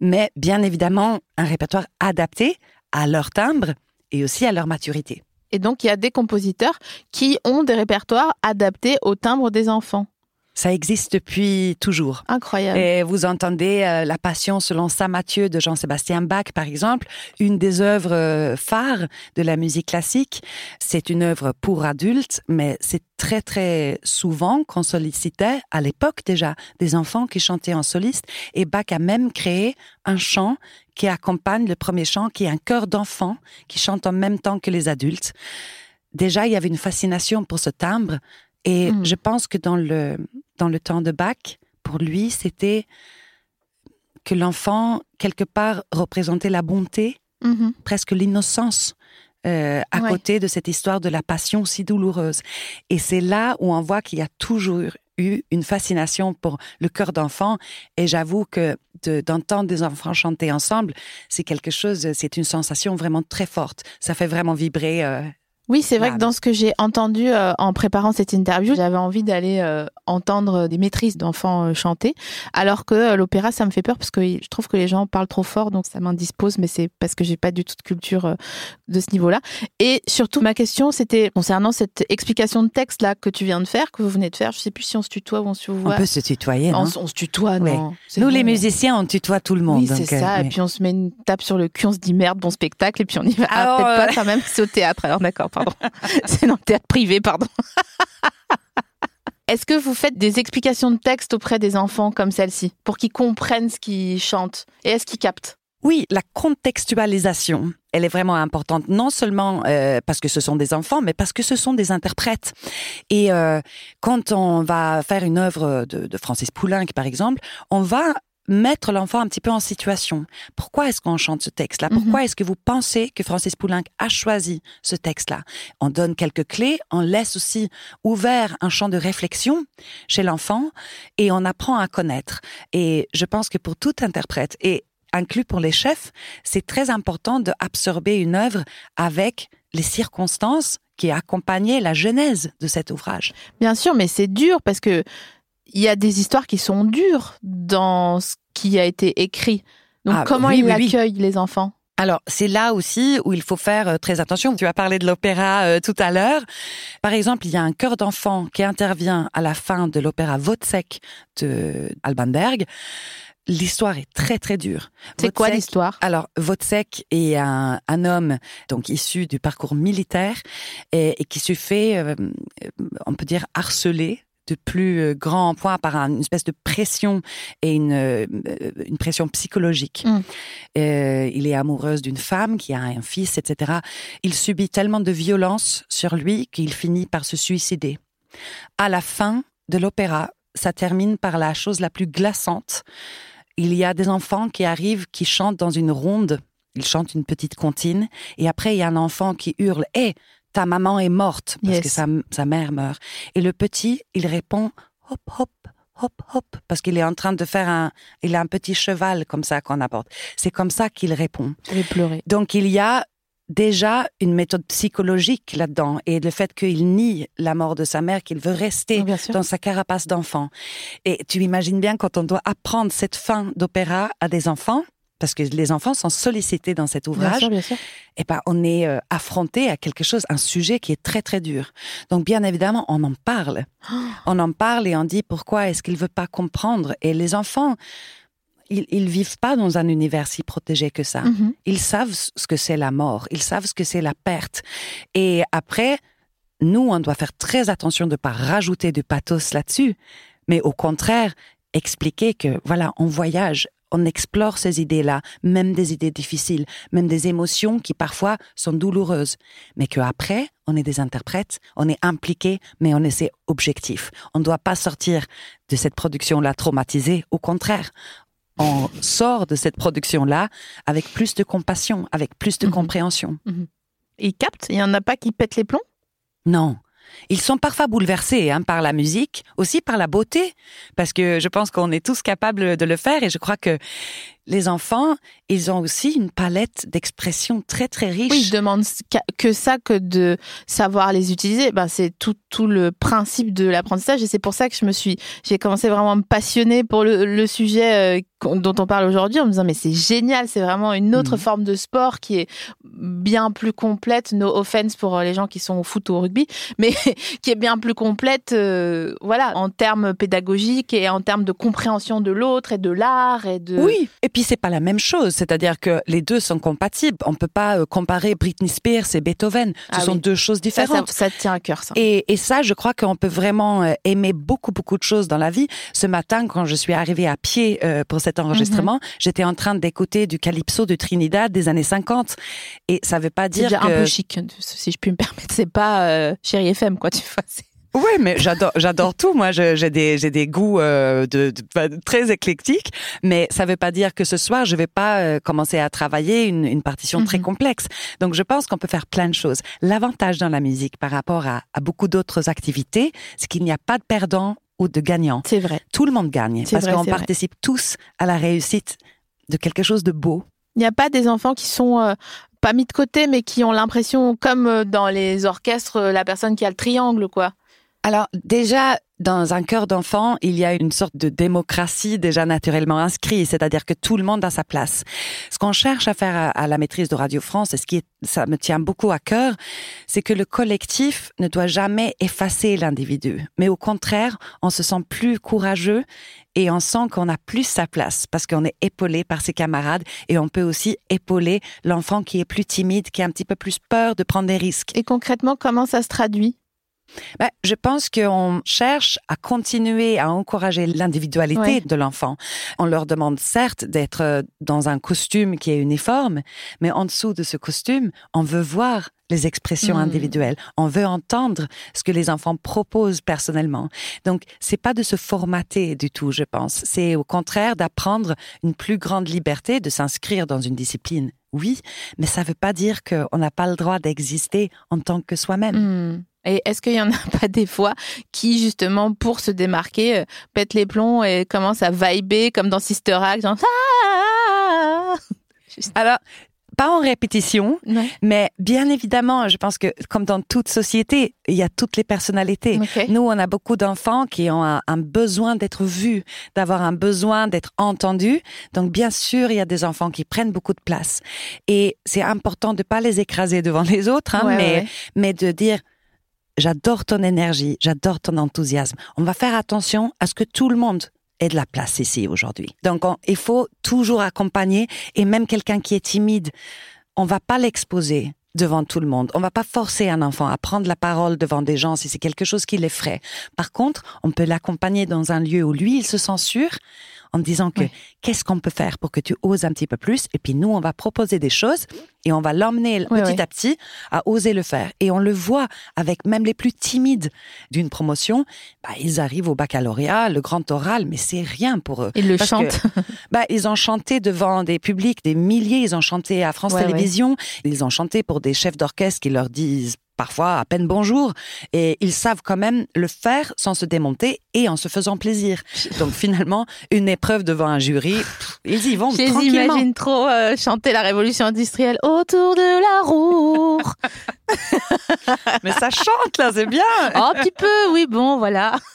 mais bien évidemment un répertoire adapté à leur timbre et aussi à leur maturité. Et donc il y a des compositeurs qui ont des répertoires adaptés au timbre des enfants. Ça existe depuis toujours. Incroyable. Et vous entendez euh, La Passion selon Saint Matthieu de Jean-Sébastien Bach, par exemple, une des œuvres euh, phares de la musique classique. C'est une œuvre pour adultes, mais c'est très très souvent qu'on sollicitait, à l'époque déjà, des enfants qui chantaient en soliste. Et Bach a même créé un chant qui accompagne le premier chant, qui est un chœur d'enfants qui chante en même temps que les adultes. Déjà, il y avait une fascination pour ce timbre. Et Mm. je pense que dans le, dans le temps de Bach, pour lui, c'était que l'enfant, quelque part, représentait la bonté, Mhm. presque l'innocence, euh, à Ouais. côté de cette histoire de la passion si douloureuse. Et c'est là où on voit qu'il y a toujours eu une fascination pour le cœur d'enfant. Et j'avoue que de- d'entendre des enfants chanter ensemble, c'est quelque chose, c'est une sensation vraiment très forte. Ça fait vraiment vibrer. euh, Oui, c'est vrai que dans ce que j'ai entendu euh, en préparant cette interview, j'avais envie d'aller euh, entendre des maîtrises d'enfants euh, chanter, alors que l'opéra, ça me fait peur parce que je trouve que les gens parlent trop fort, donc ça m'indispose, mais c'est parce que j'ai pas du tout de culture de ce niveau-là. Et surtout, ma question, c'était concernant cette explication de texte là que tu viens de faire, que vous venez de faire. Je sais plus si on se tutoie ou on se On voit. peut se tutoyer. on, non on se tutoie, Oui. non Nous, bon. les musiciens, on tutoie tout le monde. Oui, c'est ça. Et puis on se met une tape sur le cul, on se dit merde, bon spectacle, et puis on y va. Ah, Alors, peut-être pas quand même, c'est au théâtre. Alors d'accord, pardon. [laughs] c'est dans le théâtre privé, pardon. Est-ce que vous faites des explications de texte auprès des enfants comme celle-ci, pour qu'ils comprennent ce qu'ils chantent Et est-ce qu'ils captent? Oui, la contextualisation, elle est vraiment importante, non seulement euh, parce que ce sont des enfants, mais parce que ce sont des interprètes. Et euh, quand on va faire une œuvre de, de Francis Poulenc, par exemple, on va mettre l'enfant un petit peu en situation. Pourquoi est-ce qu'on chante ce texte-là? Pourquoi est-ce que vous pensez que Francis Poulenc a choisi ce texte-là? On donne quelques clés, on laisse aussi ouvert un champ de réflexion chez l'enfant et on apprend à connaître. Et je pense que pour tout interprète, et inclus pour les chefs, c'est très important d'absorber une œuvre avec les circonstances qui accompagnaient la genèse de cet ouvrage. Bien sûr, mais c'est dur parce que il y a des histoires qui sont dures dans ce qui a été écrit. Donc Ah, comment oui, ils oui, oui. l'accueillent, les enfants? Alors, c'est là aussi où il faut faire euh, très attention. Tu as parlé de l'opéra euh, tout à l'heure. Par exemple, il y a un chœur d'enfant qui intervient à la fin de l'opéra Wozzeck de Alban Berg. L'histoire est très très dure. C'est quoi l'histoire? Alors, Wozzeck est un, un homme donc issu du parcours militaire et, et qui se fait, euh, on peut dire, harceler de plus euh, grand point par un- une espèce de pression et une, euh, une pression psychologique. Mm. Euh, il est amoureuse d'une femme qui a un fils, etc. Il subit tellement de violence sur lui qu'il finit par se suicider. À la fin de l'opéra, ça termine par la chose la plus glaçante. Il y a des enfants qui arrivent, qui chantent dans une ronde. Ils chantent une petite comptine. Et après, il y a un enfant qui hurle Hé, ta maman est morte parce Yes. que sa, sa mère meurt. Et le petit, il répond Hop, hop, hop, hop, parce qu'il est en train de faire un. Il a un petit cheval comme ça qu'on apporte. C'est comme ça qu'il répond. Vais pleurer. Donc il y a déjà une méthode psychologique là-dedans et le fait qu'il nie la mort de sa mère, qu'il veut rester sûr. dans sa carapace d'enfant. Et tu imagines bien quand on doit apprendre cette fin d'opéra à des enfants, parce que les enfants sont sollicités dans cet Bien ouvrage, sûr, bien sûr. eh ben, on est euh, affronté à quelque chose, un sujet qui est très très dur. Donc bien évidemment, on en parle. [gasps] On en parle et on dit pourquoi est-ce qu'il veut pas comprendre. Et les enfants, ils, ils vivent pas dans un univers si protégé que ça. Mhm. Ils savent ce que c'est la mort, ils savent ce que c'est la perte. Et après, nous, on doit faire très attention de ne pas rajouter du pathos là-dessus, mais au contraire, expliquer que, voilà, on voyage, on explore ces idées-là, même des idées difficiles, même des émotions qui parfois sont douloureuses, mais qu'après, on est des interprètes, on est impliqués, mais on est c'est objectif. On ne doit pas sortir de cette production-là traumatisée, au contraire. On sort de cette production-là avec plus de compassion, avec plus de Mhm. compréhension. Ils captent? Il y en a pas qui pètent les plombs? Non. Ils sont parfois bouleversés hein, par la musique, aussi par la beauté, parce que je pense qu'on est tous capables de le faire et je crois que les enfants, ils ont aussi une palette d'expressions très très riche. Oui, je demande que ça que de savoir les utiliser. Ben, c'est tout, tout le principe de l'apprentissage et c'est pour ça que je me suis, j'ai commencé vraiment à me passionner pour le, le sujet euh, dont on parle aujourd'hui en me disant mais c'est génial, c'est vraiment une autre mm. forme de sport qui est bien plus complète, no offense pour les gens qui sont au foot ou au rugby, [laughs] mais qui est bien plus complète, euh, voilà, en termes pédagogiques et en termes de compréhension de l'autre et de l'art et de. Oui, et puis c'est pas la même chose, c'est-à-dire que les deux sont compatibles. On peut pas euh, comparer Britney Spears et Beethoven, ce ah sont deux choses différentes. Ça, ça, tient à cœur ça. Et, et ça, je crois qu'on peut vraiment euh, aimer beaucoup beaucoup de choses dans la vie. Ce matin, quand je suis arrivée à pied pour cette enregistrement, mhm. j'étais en train d'écouter du calypso de Trinidad des années 50. Et ça veut pas dire que... un peu chic, si je puis me permettre. C'est pas euh, Chérie FM, quoi, tu vois. Oui, mais j'adore, j'adore tout. Moi, j'ai des, j'ai des goûts euh, de, très éclectiques, mais ça veut pas dire que ce soir je vais pas euh, commencer à travailler une, une partition très mhm. complexe. Donc, je pense qu'on peut faire plein de choses. L'avantage dans la musique par rapport à, à beaucoup d'autres activités, c'est qu'il n'y a pas de perdant ou de gagnant. C'est vrai. Tout le monde gagne parce qu'on participe tous à la réussite de quelque chose de beau. Il n'y a pas des enfants qui sont euh, pas mis de côté, mais qui ont l'impression, comme euh, dans les orchestres, la personne qui a le triangle, quoi. Alors déjà, dans un cœur d'enfant, il y a une sorte de démocratie déjà naturellement inscrite, c'est-à-dire que tout le monde a sa place. Ce qu'on cherche à faire à, la maîtrise de Radio France, et ce qui est, ça me tient beaucoup à cœur, c'est que le collectif ne doit jamais effacer l'individu, mais au contraire, on se sent plus courageux et on sent qu'on a plus sa place parce qu'on est épaulé par ses camarades et on peut aussi épauler l'enfant qui est plus timide, qui a un petit peu plus peur de prendre des risques. Et concrètement, comment ça se traduit? Ben, je pense qu'on cherche à continuer à encourager l'individualité de l'enfant. On leur demande certes d'être euh, dans un costume qui est uniforme, mais en dessous de ce costume, on veut voir les expressions hmm. individuelles. On veut entendre ce que les enfants proposent personnellement. Donc, c'est pas de se formater du tout, je pense. C'est au contraire d'apprendre une plus grande liberté de s'inscrire dans une discipline. Oui, mais ça veut pas dire qu'on n'a pas le droit d'exister en tant que soi-même. Hmm. Et est-ce qu'il y en a [laughs] pas des fois qui, justement, pour se démarquer, euh, pètent les plombs et commencent à vibrer comme dans Sister Act, genre... [laughs] Ah Alors, pas en répétition, mais bien évidemment, je pense que comme dans toute société, il y a toutes les personnalités. Nous, on a beaucoup d'enfants qui ont un, un besoin d'être vus, d'avoir un besoin d'être entendus. Donc, bien sûr, il y a des enfants qui prennent beaucoup de place. Et c'est important de pas les écraser devant les autres, hein, mais, mais de dire, j'adore ton énergie, j'adore ton enthousiasme. On va faire attention à ce que tout le monde ait de la place ici aujourd'hui. Donc, il faut toujours accompagner et même quelqu'un qui est timide, on va pas l'exposer devant tout le monde. On va pas forcer un enfant à prendre la parole devant des gens si c'est quelque chose qui l'effraie. Par contre, on peut l'accompagner dans un lieu où lui, il se sent sûr en disant que qu'est-ce qu'on peut faire pour que tu oses un petit peu plus. Et puis nous on va proposer des choses et on va l'emmener petit à petit à oser le faire. Et on le voit avec même les plus timides d'une promotion. Bah, ils arrivent au baccalauréat le grand oral mais c'est rien pour eux. Ils le chantent. [laughs] bah, ils ont chanté devant des publics des milliers. Ils ont chanté à France Télévisions. Ils ont chanté pour des chefs d'orchestre qui leur disent parfois à peine bonjour, et ils savent quand même le faire sans se démonter et en se faisant plaisir. Donc finalement, une épreuve devant un jury, ils y vont Je les imagine trop euh, chanter la révolution industrielle autour de la roue. [laughs] Mais ça chante là, c'est bien. Oh, [laughs] un petit peu, oui, bon, voilà. [laughs]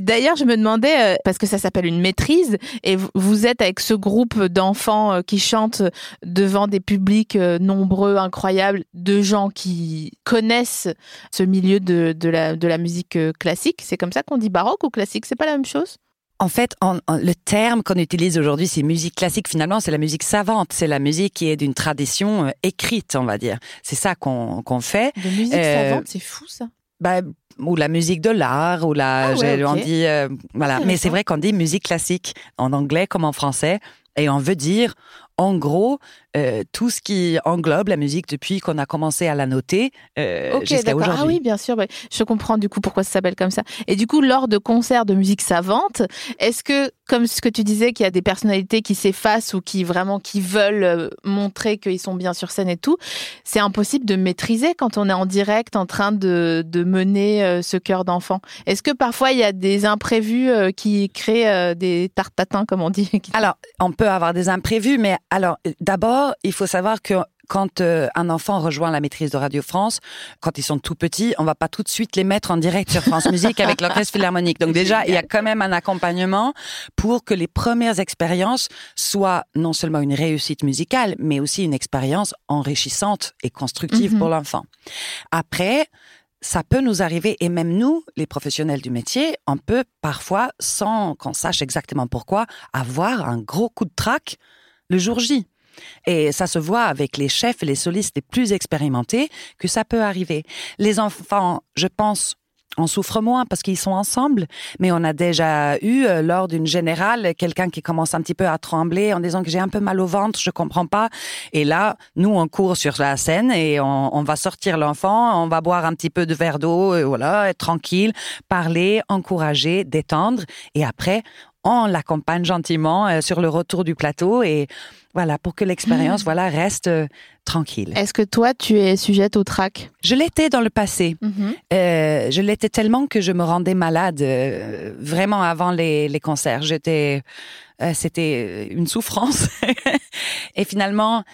D'ailleurs, je me demandais, euh, parce que ça s'appelle une maîtrise, et vous êtes avec ce groupe d'enfants euh, qui chantent devant des publics nombreux, incroyables, de gens qui connaissent ce milieu de, de, la, de la musique classique. C'est comme ça qu'on dit baroque ou classique C'est pas la même chose? En fait, le terme qu'on utilise aujourd'hui, c'est musique classique. Finalement, c'est la musique savante. C'est la musique qui est d'une tradition euh, écrite, on va dire. C'est ça qu'on fait. De musique euh, savante, c'est fou ça. Bah, ou la musique de l'art, ou la, ah on dit, euh, voilà. Mais c'est vrai qu'on dit musique classique en anglais comme en français, et on veut dire, en gros, euh, tout ce qui englobe la musique depuis qu'on a commencé à la noter euh, jusqu'à aujourd'hui. Ah oui, bien sûr. Je comprends du coup pourquoi ça s'appelle comme ça. Et du coup, lors de concerts de musique savante, est-ce que, comme ce que tu disais, qu'il y a des personnalités qui s'effacent ou qui vraiment qui veulent euh, montrer qu'ils sont bien sur scène et tout, c'est impossible de maîtriser quand on est en direct en train de, de mener ce cœur d'enfant. Est-ce que parfois il y a des imprévus qui créent des tartatins, comme on dit? Alors, on peut avoir des imprévus, mais alors d'abord, il faut savoir que quand euh, un enfant rejoint la maîtrise de Radio France, quand ils sont tout petits, on va pas tout de suite les mettre en direct sur France Musique avec l'orchestre philharmonique. Donc déjà, il y a quand même un accompagnement pour que les premières expériences soient non seulement une réussite musicale, mais aussi une expérience enrichissante et constructive mhm. pour l'enfant. Après, ça peut nous arriver, et même nous, les professionnels du métier, on peut parfois, sans qu'on sache exactement pourquoi, avoir un gros coup de trac le jour J. Et ça se voit avec les chefs et les solistes les plus expérimentés que ça peut arriver. Les enfants, je pense, en souffrent moins parce qu'ils sont ensemble, mais on a déjà eu euh, lors d'une générale quelqu'un qui commence un petit peu à trembler en disant que j'ai un peu mal au ventre, je comprends pas. Et là, nous on court sur la scène et on, on va sortir l'enfant, on va boire un petit peu de verre d'eau, et voilà, être tranquille, parler, encourager, détendre, et après on l'accompagne gentiment euh, sur le retour du plateau et voilà, pour que l'expérience, hmm. voilà, reste euh, tranquille. Est-ce que toi, tu es sujette au trac? Je l'étais dans le passé. Mhm. Euh, je l'étais tellement que je me rendais malade euh, vraiment avant les, les concerts. J'étais, c'était une souffrance. [laughs] Et finalement,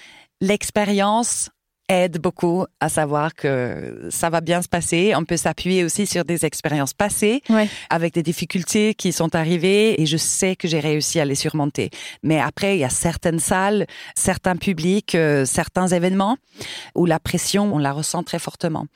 l'expérience aide beaucoup à savoir que ça va bien se passer. On peut s'appuyer aussi sur des expériences passées avec des difficultés qui sont arrivées et je sais que j'ai réussi à les surmonter. Mais après, il y a certaines salles, certains publics, euh, certains événements où la pression, on la ressent très fortement.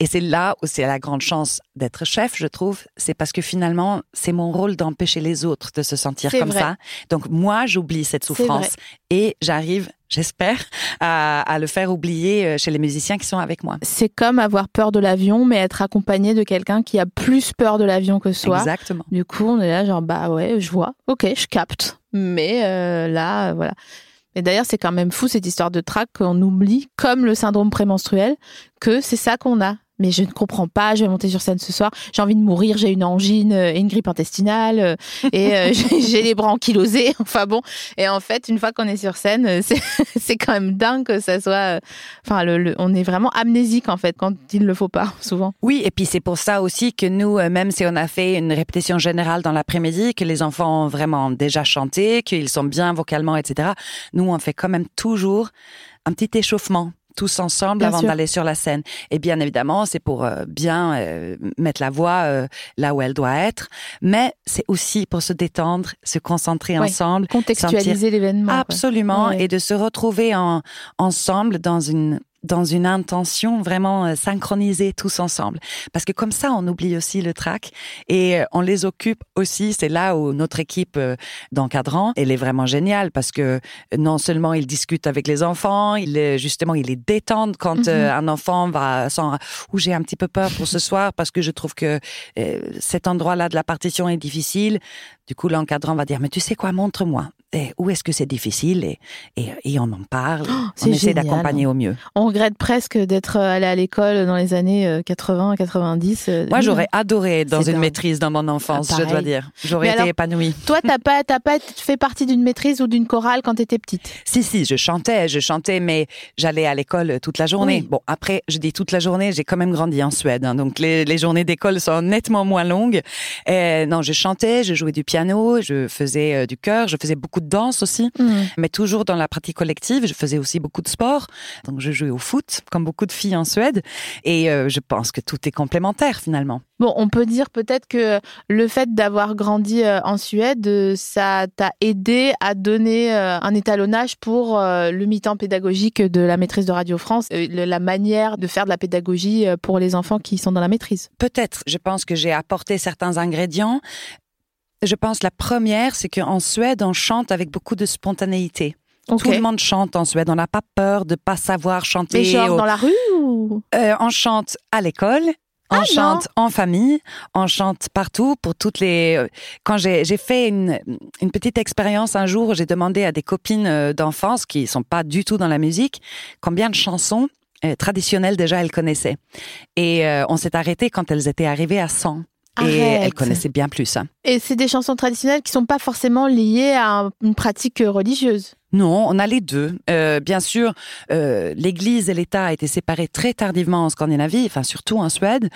Et c'est là où c'est la grande chance d'être chef, je trouve. C'est parce que finalement, c'est mon rôle d'empêcher les autres de se sentir comme ça. Donc moi, j'oublie cette souffrance et j'arrive j'espère, à, le faire oublier euh, chez les musiciens qui sont avec moi. C'est comme avoir peur de l'avion, mais être accompagné de quelqu'un qui a plus peur de l'avion que soi. Exactement. Du coup, on est là genre, bah ouais, je vois, ok, je capte. Mais euh, là, voilà. Et d'ailleurs, c'est quand même fou cette histoire de trac qu'on oublie, comme le syndrome prémenstruel, que c'est ça qu'on a mais je ne comprends pas, je vais monter sur scène ce soir, j'ai envie de mourir, j'ai une angine euh, et une grippe intestinale euh, et euh, [laughs] j'ai les bras ankylosés, [laughs] enfin bon. Et en fait, une fois qu'on est sur scène, [laughs] c'est quand même dingue que ça soit... Enfin, on est vraiment amnésique en fait quand il ne le faut pas, souvent. Oui, et puis c'est pour ça aussi que nous, même si on a fait une répétition générale dans l'après-midi, que les enfants ont vraiment déjà chanté, qu'ils sont bien vocalement, etc., nous, on fait quand même toujours un petit échauffement tous ensemble avant d'aller sur la scène. Et bien évidemment, c'est pour euh, bien euh, mettre la voix euh, là où elle doit être, mais c'est aussi pour se détendre, se concentrer ensemble, contextualiser l'événement. Absolument, et de se retrouver en, ensemble dans une dans une intention vraiment euh, synchronisée tous ensemble. Parce que comme ça, on oublie aussi le track et euh, on les occupe aussi. C'est là où notre équipe euh, d'encadrant, elle est vraiment géniale parce que non seulement ils discutent avec les enfants, il justement, ils les détendent quand mhm. un enfant va sans ou j'ai un petit peu peur pour ce [laughs] soir parce que je trouve que cet endroit-là de la partition est difficile. Du coup, l'encadrant va dire, mais tu sais quoi, montre-moi. Et où est-ce que c'est difficile et, et, on en parle, oh, on essaie d'accompagner au mieux. On regrette presque d'être allé à l'école dans les années 80, euh, 90. Euh, Moi, j'aurais adoré dans une maîtrise dans mon enfance, je dois dire. J'aurais été épanouie. Toi, t'as pas, t'as pas fait partie d'une maîtrise ou d'une chorale quand tu étais petite? Si, si, je chantais, je chantais, mais j'allais à l'école toute la journée. Bon, après, je dis toute la journée, j'ai quand même grandi en Suède, hein, donc les, les journées d'école sont nettement moins longues. Et non, je chantais, je jouais du piano je faisais euh, du chœur, je faisais beaucoup de danse aussi, mm. mais toujours dans la pratique collective. Je faisais aussi beaucoup de sport. Donc je jouais au foot, comme beaucoup de filles en Suède. Et euh, je pense que tout est complémentaire finalement. Bon, on peut dire peut-être que le fait d'avoir grandi euh, en Suède, ça t'a aidé à donner un étalonnage pour le mi-temps pédagogique de la maîtrise de Radio France, la manière de faire de la pédagogie pour les enfants qui sont dans la maîtrise. Peut-être. Je pense que j'ai apporté certains ingrédients je pense la première, c'est qu'en Suède, on chante avec beaucoup de spontanéité. Tout le monde chante en Suède. On n'a pas peur de pas savoir chanter. Mais genre dans la rue ou? Euh, On chante à l'école, On Ah, chante en famille, on chante partout pour toutes les. euh, Quand j'ai fait une, une petite expérience un jour, j'ai demandé à des copines euh, d'enfance qui sont pas du tout dans la musique combien de chansons traditionnelles déjà elles connaissaient. Et euh, on s'est arrêté quand elles étaient arrivées à 100. Et elles connaissaient bien plus. hein. Et c'est des chansons traditionnelles qui sont pas forcément liées à un- une pratique euh, religieuse. Non, on a les deux. Euh, bien sûr, euh, l'Église et l'État étaient séparés très tardivement en Scandinavie, enfin surtout en Suède.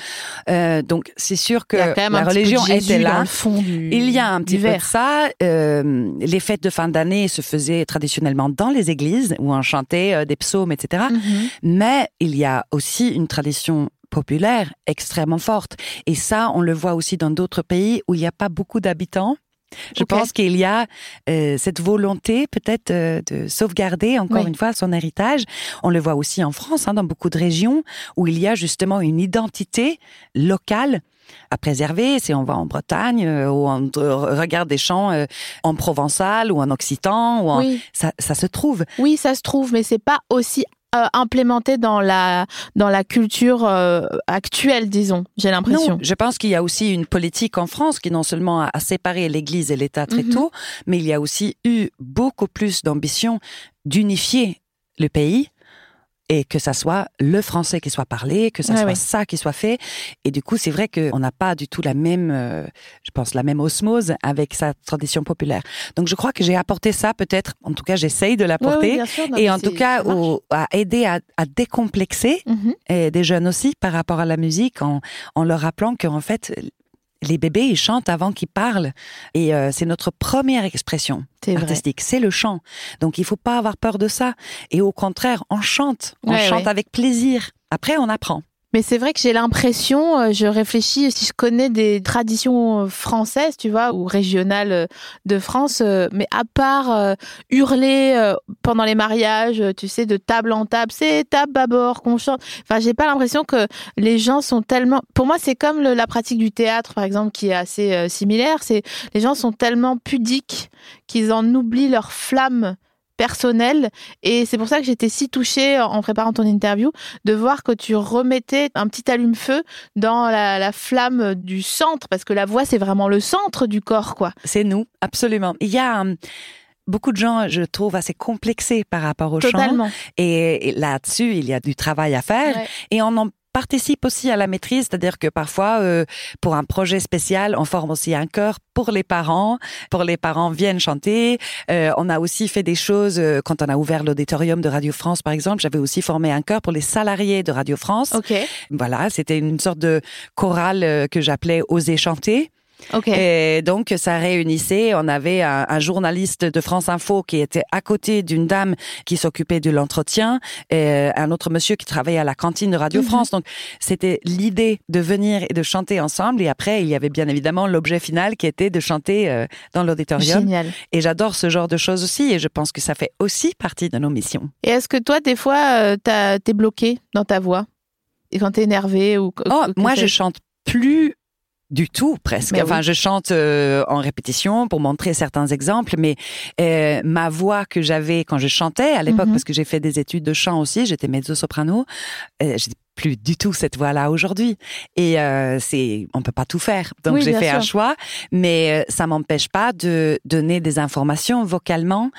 Euh, donc c'est sûr que a la religion était dans là. le fond du Il y a un petit peu de ça. Les fêtes de fin d'année se faisaient traditionnellement dans les églises où on chantait des psaumes, etc. Mhm. Mais il y a aussi une tradition populaire extrêmement forte. Et ça, on le voit aussi dans d'autres pays où il n'y a pas beaucoup d'habitants. Je pense qu'il y a euh, cette volonté peut-être euh, de sauvegarder encore Oui. une fois son héritage. On le voit aussi en France, hein, dans beaucoup de régions où il y a justement une identité locale à préserver. Si on va en Bretagne euh, ou on regarde des chants en provençal ou en occitan, ou en- Oui. ça, ça se trouve. Oui, ça se trouve, mais c'est pas aussi euh, implémenté dans la dans la culture euh, actuelle, disons. J'ai l'impression. Je pense qu'il y a aussi une politique en France qui non seulement a, a séparé l'Église et l'État très Mhm. tôt, mais il y a aussi eu beaucoup plus d'ambition d'unifier le pays et que ça soit le français qui soit parlé, que ça soit ça qui soit fait. Et du coup, c'est vrai qu'on n'a pas du tout la même, euh, je pense, la même osmose avec sa tradition populaire. Donc, je crois que j'ai apporté ça peut-être, en tout cas, j'essaye de l'apporter. oui, et en tout cas, au- à aider à, à décomplexer Mhm. et des jeunes aussi par rapport à la musique en, en leur rappelant qu'en fait, les bébés, ils chantent avant qu'ils parlent. Et euh, c'est notre première expression artistique, c'est le chant. Donc il faut pas avoir peur de ça. Et au contraire, on chante. On Ouais, chante ouais. avec plaisir. Après, on apprend. Mais c'est vrai que j'ai l'impression, euh, je réfléchis, si je connais des traditions euh, françaises, tu vois, ou régionales euh, de France, mais à part hurler pendant les mariages, tu sais, de table en table, c'est table bâbord qu'on chante. Enfin, j'ai pas l'impression que les gens sont tellement. Pour moi, c'est comme la pratique du théâtre, par exemple, qui est assez similaire. C'est les gens sont tellement pudiques qu'ils en oublient leur flamme personnelle et c'est pour ça que j'étais si touchée en préparant ton interview de voir que tu remettais un petit allume-feu dans la, la flamme du centre, parce que la voix, c'est vraiment le centre du corps, quoi. C'est nous, absolument. Il y a hum, beaucoup de gens, je trouve, assez complexés par rapport au chant. Totalement. Et, et là-dessus, il y a du travail à faire. Ouais. Et on en participe aussi à la maîtrise, c'est-à-dire que parfois, euh, pour un projet spécial, on forme aussi un chœur pour les parents. Pour les parents viennent chanter. Euh, on a aussi fait des choses euh, quand on a ouvert l'auditorium de Radio France, par exemple. J'avais aussi formé un chœur pour les salariés de Radio France. Ok, Voilà, c'était une sorte de chorale euh, que j'appelais Oser chanter. Et donc, ça réunissait, on avait un, un journaliste de France Info qui était à côté d'une dame qui s'occupait de l'entretien, et un autre monsieur qui travaillait à la cantine de Radio Mhm. France. Donc, c'était l'idée de venir et de chanter ensemble. Et après, il y avait bien évidemment l'objet final qui était de chanter euh, dans l'auditorium. Génial. Et j'adore ce genre de choses aussi. Et je pense que ça fait aussi partie de nos missions. Et est-ce que toi, des fois, euh, t'es bloqué dans ta voix? Et quand t'es énervé ou Oh, moi, je chante plus du tout presque. Mais enfin, oui. je chante euh, en répétition pour montrer certains exemples, mais euh, ma voix que j'avais quand je chantais à l'époque, Mhm. parce que j'ai fait des études de chant aussi, j'étais mezzo-soprano, euh, j'ai plus du tout cette voix-là aujourd'hui. Et euh, c'est, on peut pas tout faire. Donc Oui, j'ai fait un choix, mais euh, ça m'empêche pas de donner des informations vocalement.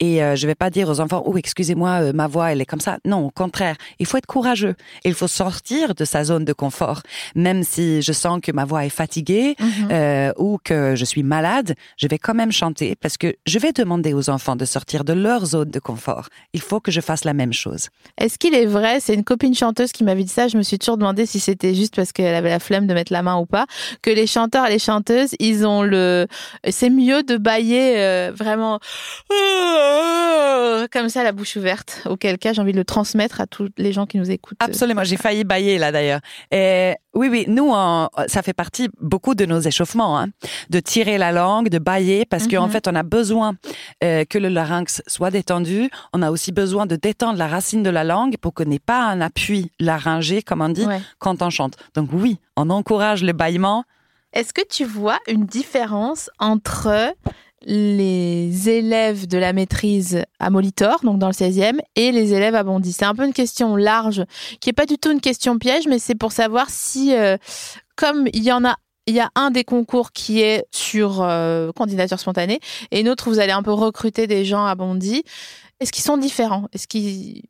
Et euh, je vais pas dire aux enfants, oh excusez-moi, euh, ma voix elle est comme ça. Non, au contraire, il faut être courageux. Il faut sortir de sa zone de confort, même si je sens que ma voix est fatiguée Mhm. ou que je suis malade, je vais quand même chanter parce que je vais demander aux enfants de sortir de leur zone de confort. Il faut que je fasse la même chose. Est-ce qu'il est vrai, c'est une copine chanteuse qui m'avait dit ça, je me suis toujours demandé si c'était juste parce qu'elle avait la flemme de mettre la main ou pas, que les chanteurs et les chanteuses, ils ont le... C'est mieux de bailler euh, vraiment comme ça, la bouche ouverte, auquel cas j'ai envie de le transmettre à tous les gens qui nous écoutent. Absolument, j'ai failli bailler là d'ailleurs. Et oui, oui, nous, ça fait partie beaucoup de nos échauffements, hein, de tirer la langue, de bailler, parce qu'en Mhm. fait, on a besoin euh, que le larynx soit détendu. On a aussi besoin de détendre la racine de la langue pour qu'on n'ait pas un appui laryngé, comme on dit, Ouais. quand on chante. Donc oui, on encourage le bâillement. Est-ce que tu vois une différence entre les élèves de la maîtrise à Molitor, donc dans le 16e, et les élèves à Bondy. C'est un peu une question large, qui est pas du tout une question piège, mais c'est pour savoir si, euh, comme il y en a il y a un des concours qui est sur euh, candidature spontanée et une autre vous allez un peu recruter des gens à Bondy. Est-ce qu'ils sont différents? Est-ce qu'ils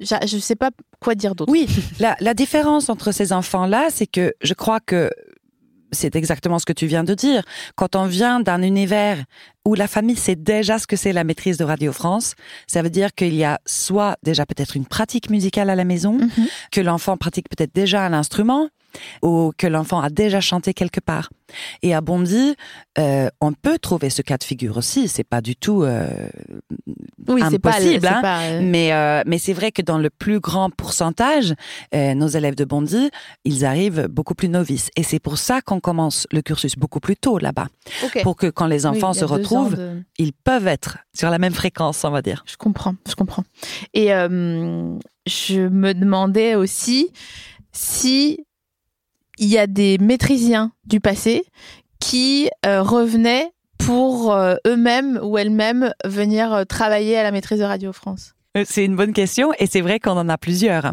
je ne sais pas quoi dire d'autre. Oui, la, la différence entre ces enfants-là, c'est que je crois que c'est exactement ce que tu viens de dire. Quand on vient d'un univers où la famille sait déjà ce que c'est la maîtrise de Radio France, ça veut dire qu'il y a soit déjà peut-être une pratique musicale à la maison, mhm. que l'enfant pratique peut-être déjà un instrument, ou que l'enfant a déjà chanté quelque part. Et à Bondy, euh, on peut trouver ce cas de figure aussi. C'est pas du tout euh, oui, impossible, pas, hein. pas, euh, mais euh, mais c'est vrai que dans le plus grand pourcentage, nos élèves de Bondy, ils arrivent beaucoup plus novices. Et c'est pour ça qu'on commence le cursus beaucoup plus tôt là-bas, pour que quand les enfants se retrouvent, ils peuvent être sur la même fréquence, on va dire. Je comprends, je comprends. Et je me demandais aussi si il y a des maîtrisiens du passé qui euh, revenaient pour euh, eux-mêmes ou elles-mêmes venir euh, travailler à la maîtrise de Radio France c'est une bonne question et c'est vrai qu'on en a plusieurs.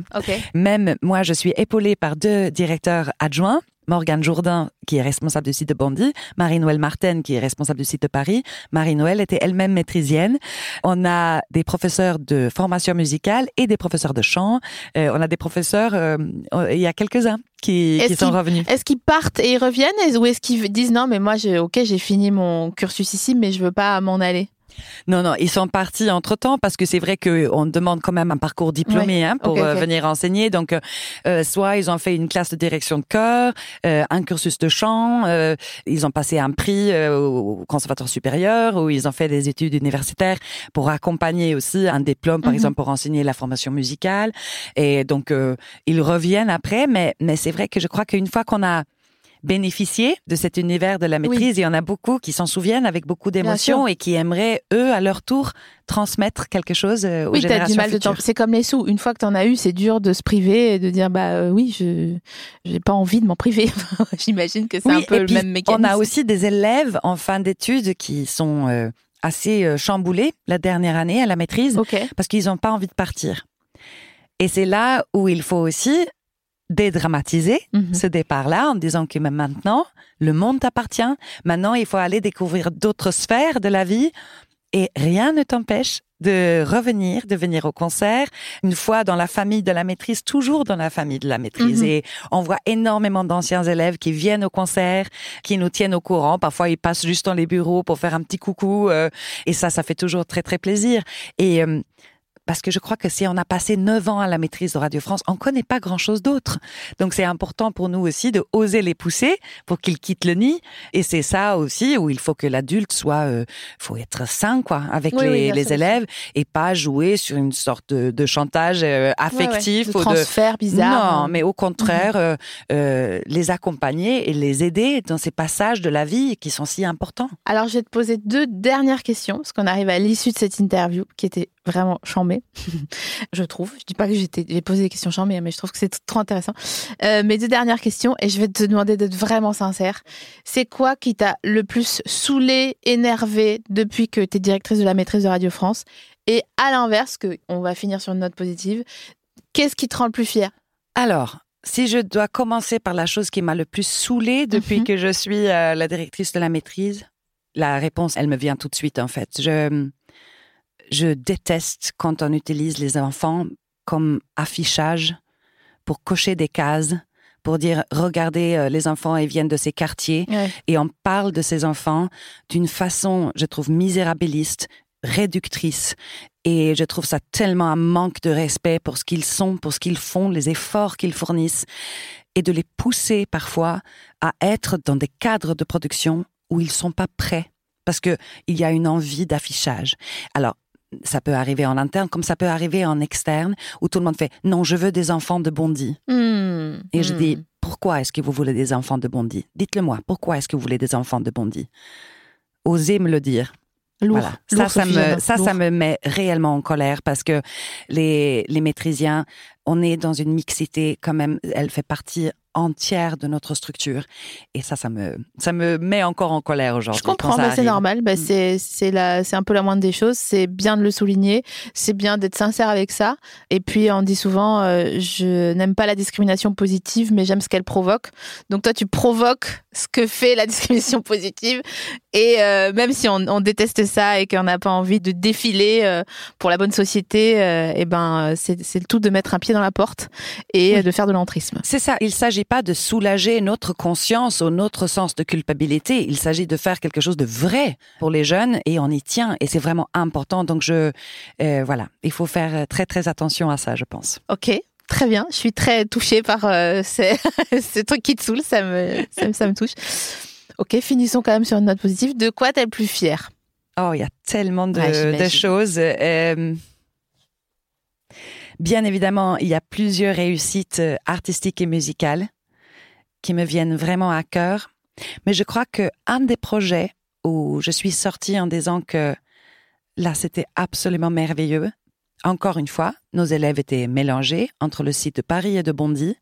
Même moi, je suis épaulée par deux directeurs adjoints Morgane Jourdain, qui est responsable du site de Bondy, Marie-Noël Martin, qui est responsable du site de Paris. Marie-Noël était elle-même maîtrisienne. On a des professeurs de formation musicale et des professeurs de chant. Euh, on a des professeurs, euh, il y a quelques-uns qui, qui sont revenus. Est-ce qu'ils partent et ils reviennent? Ou est-ce qu'ils disent non, mais moi, ok, j'ai fini mon cursus ici, mais je veux pas m'en aller? Non, non, ils sont partis entre temps parce que c'est vrai qu'on demande quand même un parcours diplômé hein, pour euh, venir enseigner. Donc, euh, euh, soit ils ont fait une classe de direction de chœur, un cursus de chant, ils ont passé un prix au conservatoire supérieur ou ils ont fait des études universitaires pour accompagner aussi un diplôme, par mhm. exemple, pour enseigner la formation musicale. Et donc, ils reviennent après, mais, mais c'est vrai que je crois qu'une fois qu'on a bénéficier de cet univers de la maîtrise. Il y en a beaucoup qui s'en souviennent avec beaucoup d'émotions et qui aimeraient, eux, à leur tour, transmettre quelque chose euh, aux oui, générations du mal futures. C'est comme les sous. Une fois que tu en as eu, c'est dur de se priver et de dire, bah euh, oui, je j'ai pas envie de m'en priver. [laughs] J'imagine que c'est un peu le même mécanisme. On a aussi des élèves en fin d'études qui sont euh, assez chamboulés la dernière année à la maîtrise parce qu'ils n'ont pas envie de partir. Et c'est là où il faut aussi dédramatiser mhm. ce départ-là en disant que maintenant, le monde t'appartient. Maintenant, il faut aller découvrir d'autres sphères de la vie et rien ne t'empêche de revenir, de venir au concert, une fois dans la famille de la maîtrise, toujours dans la famille de la maîtrise. Mhm. Et on voit énormément d'anciens élèves qui viennent au concert, qui nous tiennent au courant. Parfois, ils passent juste dans les bureaux pour faire un petit coucou. Euh, et ça, ça fait toujours très, très plaisir. Et euh, parce que je crois que si on a passé neuf ans à la maîtrise de Radio France, on connaît pas grand-chose d'autre. Donc c'est important pour nous aussi de oser les pousser pour qu'ils quittent le nid. Et c'est ça aussi où il faut que l'adulte soit, euh, faut être sain quoi avec les, les élèves et pas jouer sur une sorte de, de chantage euh, affectif de ou transfert de... bizarre. Non, mais au contraire, mhm. euh, euh, les accompagner et les aider dans ces passages de la vie qui sont si importants. Alors je vais te poser deux dernières questions parce qu'on arrive à l'issue de cette interview qui était vraiment chambé, [laughs] je trouve. Je dis pas que j'ai posé des questions chambées, mais je trouve que c'est trop intéressant. Euh, mes deux dernières questions, et je vais te demander d'être vraiment sincère. C'est quoi qui t'a le plus saoulé, énervé depuis que tu es directrice de la maîtrise de Radio France? Et à l'inverse, que on va finir sur une note positive, qu'est-ce qui te rend le plus fier? Alors, si je dois commencer par la chose qui m'a le plus saoulée depuis mhm. que je suis euh, la directrice de la maîtrise, la réponse, elle me vient tout de suite en fait. Je je déteste quand on utilise les enfants comme affichage pour cocher des cases, pour dire regardez euh, les enfants ils viennent de ces quartiers. Et on parle de ces enfants d'une façon je trouve misérabiliste, réductrice. Et je trouve ça tellement un manque de respect pour ce qu'ils sont, pour ce qu'ils font, les efforts qu'ils fournissent. Et de les pousser parfois à être dans des cadres de production où ils sont pas prêts. Parce que il y a une envie d'affichage. Alors ça peut arriver en interne comme ça peut arriver en externe où tout le monde fait non je veux des enfants de Bondy. Hmm. et je dis hmm. pourquoi est-ce que vous voulez des enfants de Bondy? Dites-le moi pourquoi est-ce que vous voulez des enfants de Bondy? Osez me le dire. Lourd, ça, ça me, ça, ça me met réellement en colère parce que les, les maîtrisiens, on est dans une mixité quand même, elle fait partie entière de notre structure. Et ça, ça me, ça me met encore en colère aujourd'hui. Je comprends, bah, c'est normal. Bah, mm. c'est, c'est la, c'est un peu la moindre des choses. C'est bien de le souligner. C'est bien d'être sincère avec ça. Et puis, on dit souvent, euh, je n'aime pas la discrimination positive, mais j'aime ce qu'elle provoque. Donc, toi, tu provoques ce que fait la [laughs] discrimination positive. Et euh, même si on, on, déteste ça et qu'on n'a pas envie de défiler euh, pour la bonne société, et eh ben, c'est, c'est le tout de mettre un pied dans la porte et de faire de l'entrisme. C'est ça. Il s'agit pas de soulager notre conscience ou notre sens de culpabilité. Il s'agit de faire quelque chose de vrai pour les jeunes et on y tient et c'est vraiment important. Donc je, euh, voilà, il faut faire très très attention à ça, je pense. Ok. Très bien, je suis très touchée par euh, ces, [laughs] ces, trucs qui te saoulent, ça me, ça, me touche. Ok, finissons quand même sur une note positive. De quoi t'es le plus fière? Oh, il y a tellement de, de choses. Euh, bien évidemment, il y a plusieurs réussites artistiques et musicales qui me viennent vraiment à cœur. Mais je crois que un des projets où je suis sortie en disant que là, c'était absolument merveilleux. Encore une fois, nos élèves étaient mélangés entre le site de Paris et de Bondy.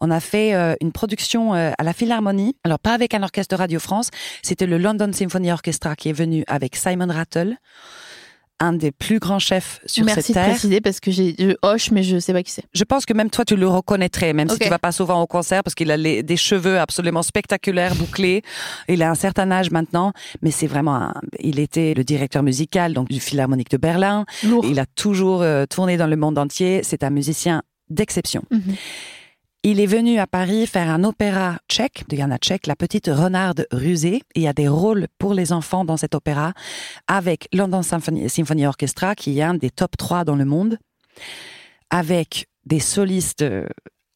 On a fait euh, une production euh, à la Philharmonie. Alors, pas avec un orchestre Radio France. C'était le London Symphony Orchestra qui est venu avec Simon Rattle un des plus grands chefs sur cette terre. Merci de préciser parce que j'ai, je hoche, mais je sais pas qui c'est. Je pense que même toi, tu le reconnaîtrais, même si tu vas pas souvent au concert parce qu'il a des cheveux absolument spectaculaires, bouclés. Il a un certain âge maintenant, mais c'est vraiment un, il était le directeur musical, donc du Philharmonique de Berlin. Il a toujours euh, tourné dans le monde entier. C'est un musicien d'exception. Mhm. Il est venu à Paris faire un opéra tchèque, de Jana Tchèque, La petite renarde rusée. Il y a des rôles pour les enfants dans cet opéra avec London Symphony, Orchestra, qui est un des top 3 dans le monde, avec des solistes euh,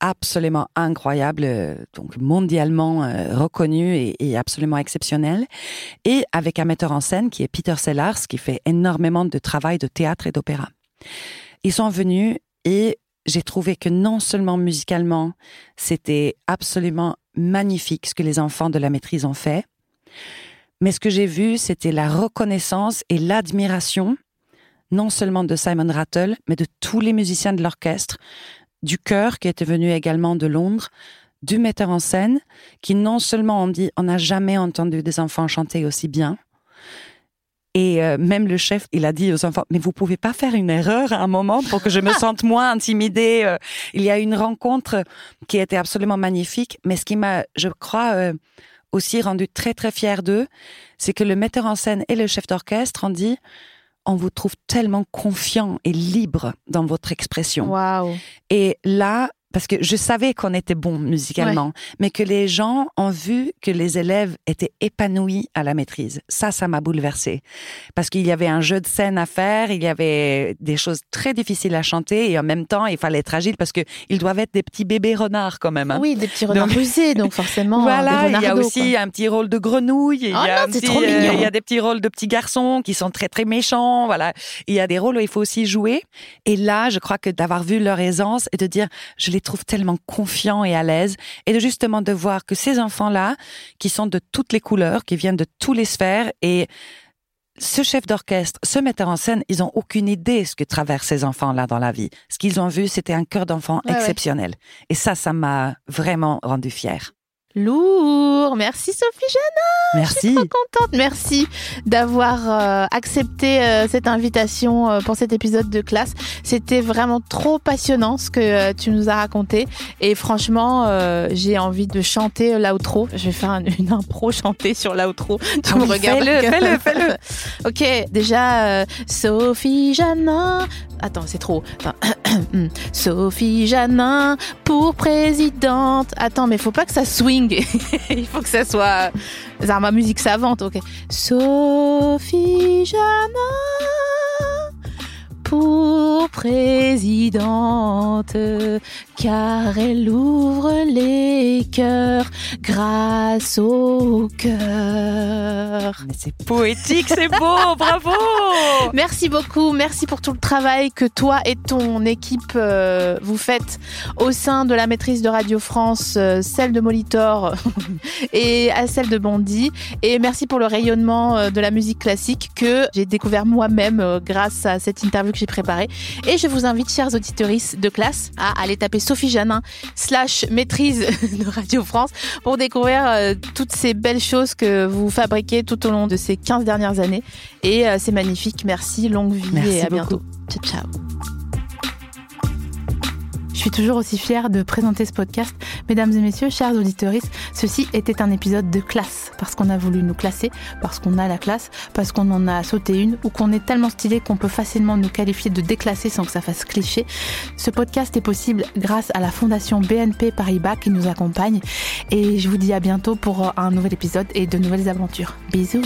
absolument incroyables, euh, donc mondialement euh, reconnus et, absolument exceptionnels, et avec un metteur en scène qui est Peter Sellars, qui fait énormément de travail de théâtre et d'opéra. Ils sont venus et j'ai trouvé que non seulement musicalement, c'était absolument magnifique ce que les enfants de la maîtrise ont fait, mais ce que j'ai vu, c'était la reconnaissance et l'admiration, non seulement de Simon Rattle, mais de tous les musiciens de l'orchestre, du chœur qui était venu également de Londres, du metteur en scène, qui non seulement ont dit on n'a jamais entendu des enfants chanter aussi bien, et euh, même le chef, il a dit aux enfants, mais vous pouvez pas faire une erreur à un moment pour que je me [laughs] sente moins intimidée. Euh. Il y a une rencontre qui était absolument magnifique, mais ce qui m'a, je crois, euh, aussi rendu très très fière d'eux, c'est que le metteur en scène et le chef d'orchestre ont dit, on vous trouve tellement confiant et libre dans votre expression. Wow. Et là, parce que je savais qu'on était bon musicalement, mais que les gens ont vu que les élèves étaient épanouis à la maîtrise. Ça, ça m'a bouleversée. Parce qu'il y avait un jeu de scène à faire, il y avait des choses très difficiles à chanter et en même temps, il fallait être agile parce que ils doivent être des petits bébés renards quand même. Hein. Oui, des petits renards rusés, donc [laughs] forcément. Voilà, il y a aussi un petit rôle de grenouille. Il y, a oh trop euh, il y a des petits rôles de petits garçons qui sont très très méchants. Voilà, il y a des rôles où il faut aussi jouer. Et là, je crois que d'avoir vu leur aisance et de dire, je les trouve tellement confiants et à l'aise et de justement de voir que ces enfants-là, qui sont de toutes les couleurs, qui viennent de tous les sphères et ce chef d'orchestre, ce metteur en scène, ils ont aucune idée ce que traversent ces enfants-là dans la vie. Ce qu'ils ont vu, c'était un cœur d'enfant exceptionnel. Et ça, ça m'a vraiment rendu fière. Lourd. Merci Sophie Jana. Merci. Je suis trop contente. Merci d'avoir euh, accepté euh, cette invitation euh, pour cet épisode de classe. C'était vraiment trop passionnant ce que tu nous as raconté. Et franchement, j'ai envie de chanter l'outro. Je vais faire une, impro chantée sur l'outro. Tu me regardes. Fais-le, fais-le, [laughs] fais-le. ok, déjà, Sophie Jana. Attends, c'est trop. [clears throat] Sophie Janin pour présidente. Attends, mais faut pas que ça swing [laughs] Il faut que ça soit ma musique savante, ok. Sophie Janin pour présidente, car elle ouvre les cœurs grâce au cœur. Mais c'est poétique, c'est beau, [laughs] bravo Merci beaucoup, merci pour tout le travail que toi et ton équipe euh, vous faites au sein de la maîtrise de Radio France, euh, celle de Molitor [laughs] et à celle de Bondy. Et merci pour le rayonnement euh, de la musique classique que j'ai découvert moi-même grâce à cette interview que préparé. Et je vous invite, chers auditeurs de classe, à aller taper Sophie Janin slash maîtrise de Radio France pour découvrir euh, toutes ces belles choses que vous fabriquez tout au long de ces 15 dernières années. Et euh, c'est magnifique. Merci, longue vie Merci et à beaucoup. bientôt. Ciao, ciao. Suis toujours aussi fière de présenter ce podcast. Mesdames et messieurs, chers auditeurs, ceci était un épisode de classe parce qu'on a voulu nous classer, parce qu'on a la classe, parce qu'on en a sauté une ou qu'on est tellement stylé qu'on peut facilement nous qualifier de déclassé sans que ça fasse cliché. Ce podcast est possible grâce à la fondation BNP Paribas qui nous accompagne et je vous dis à bientôt pour un nouvel épisode et de nouvelles aventures. Bisous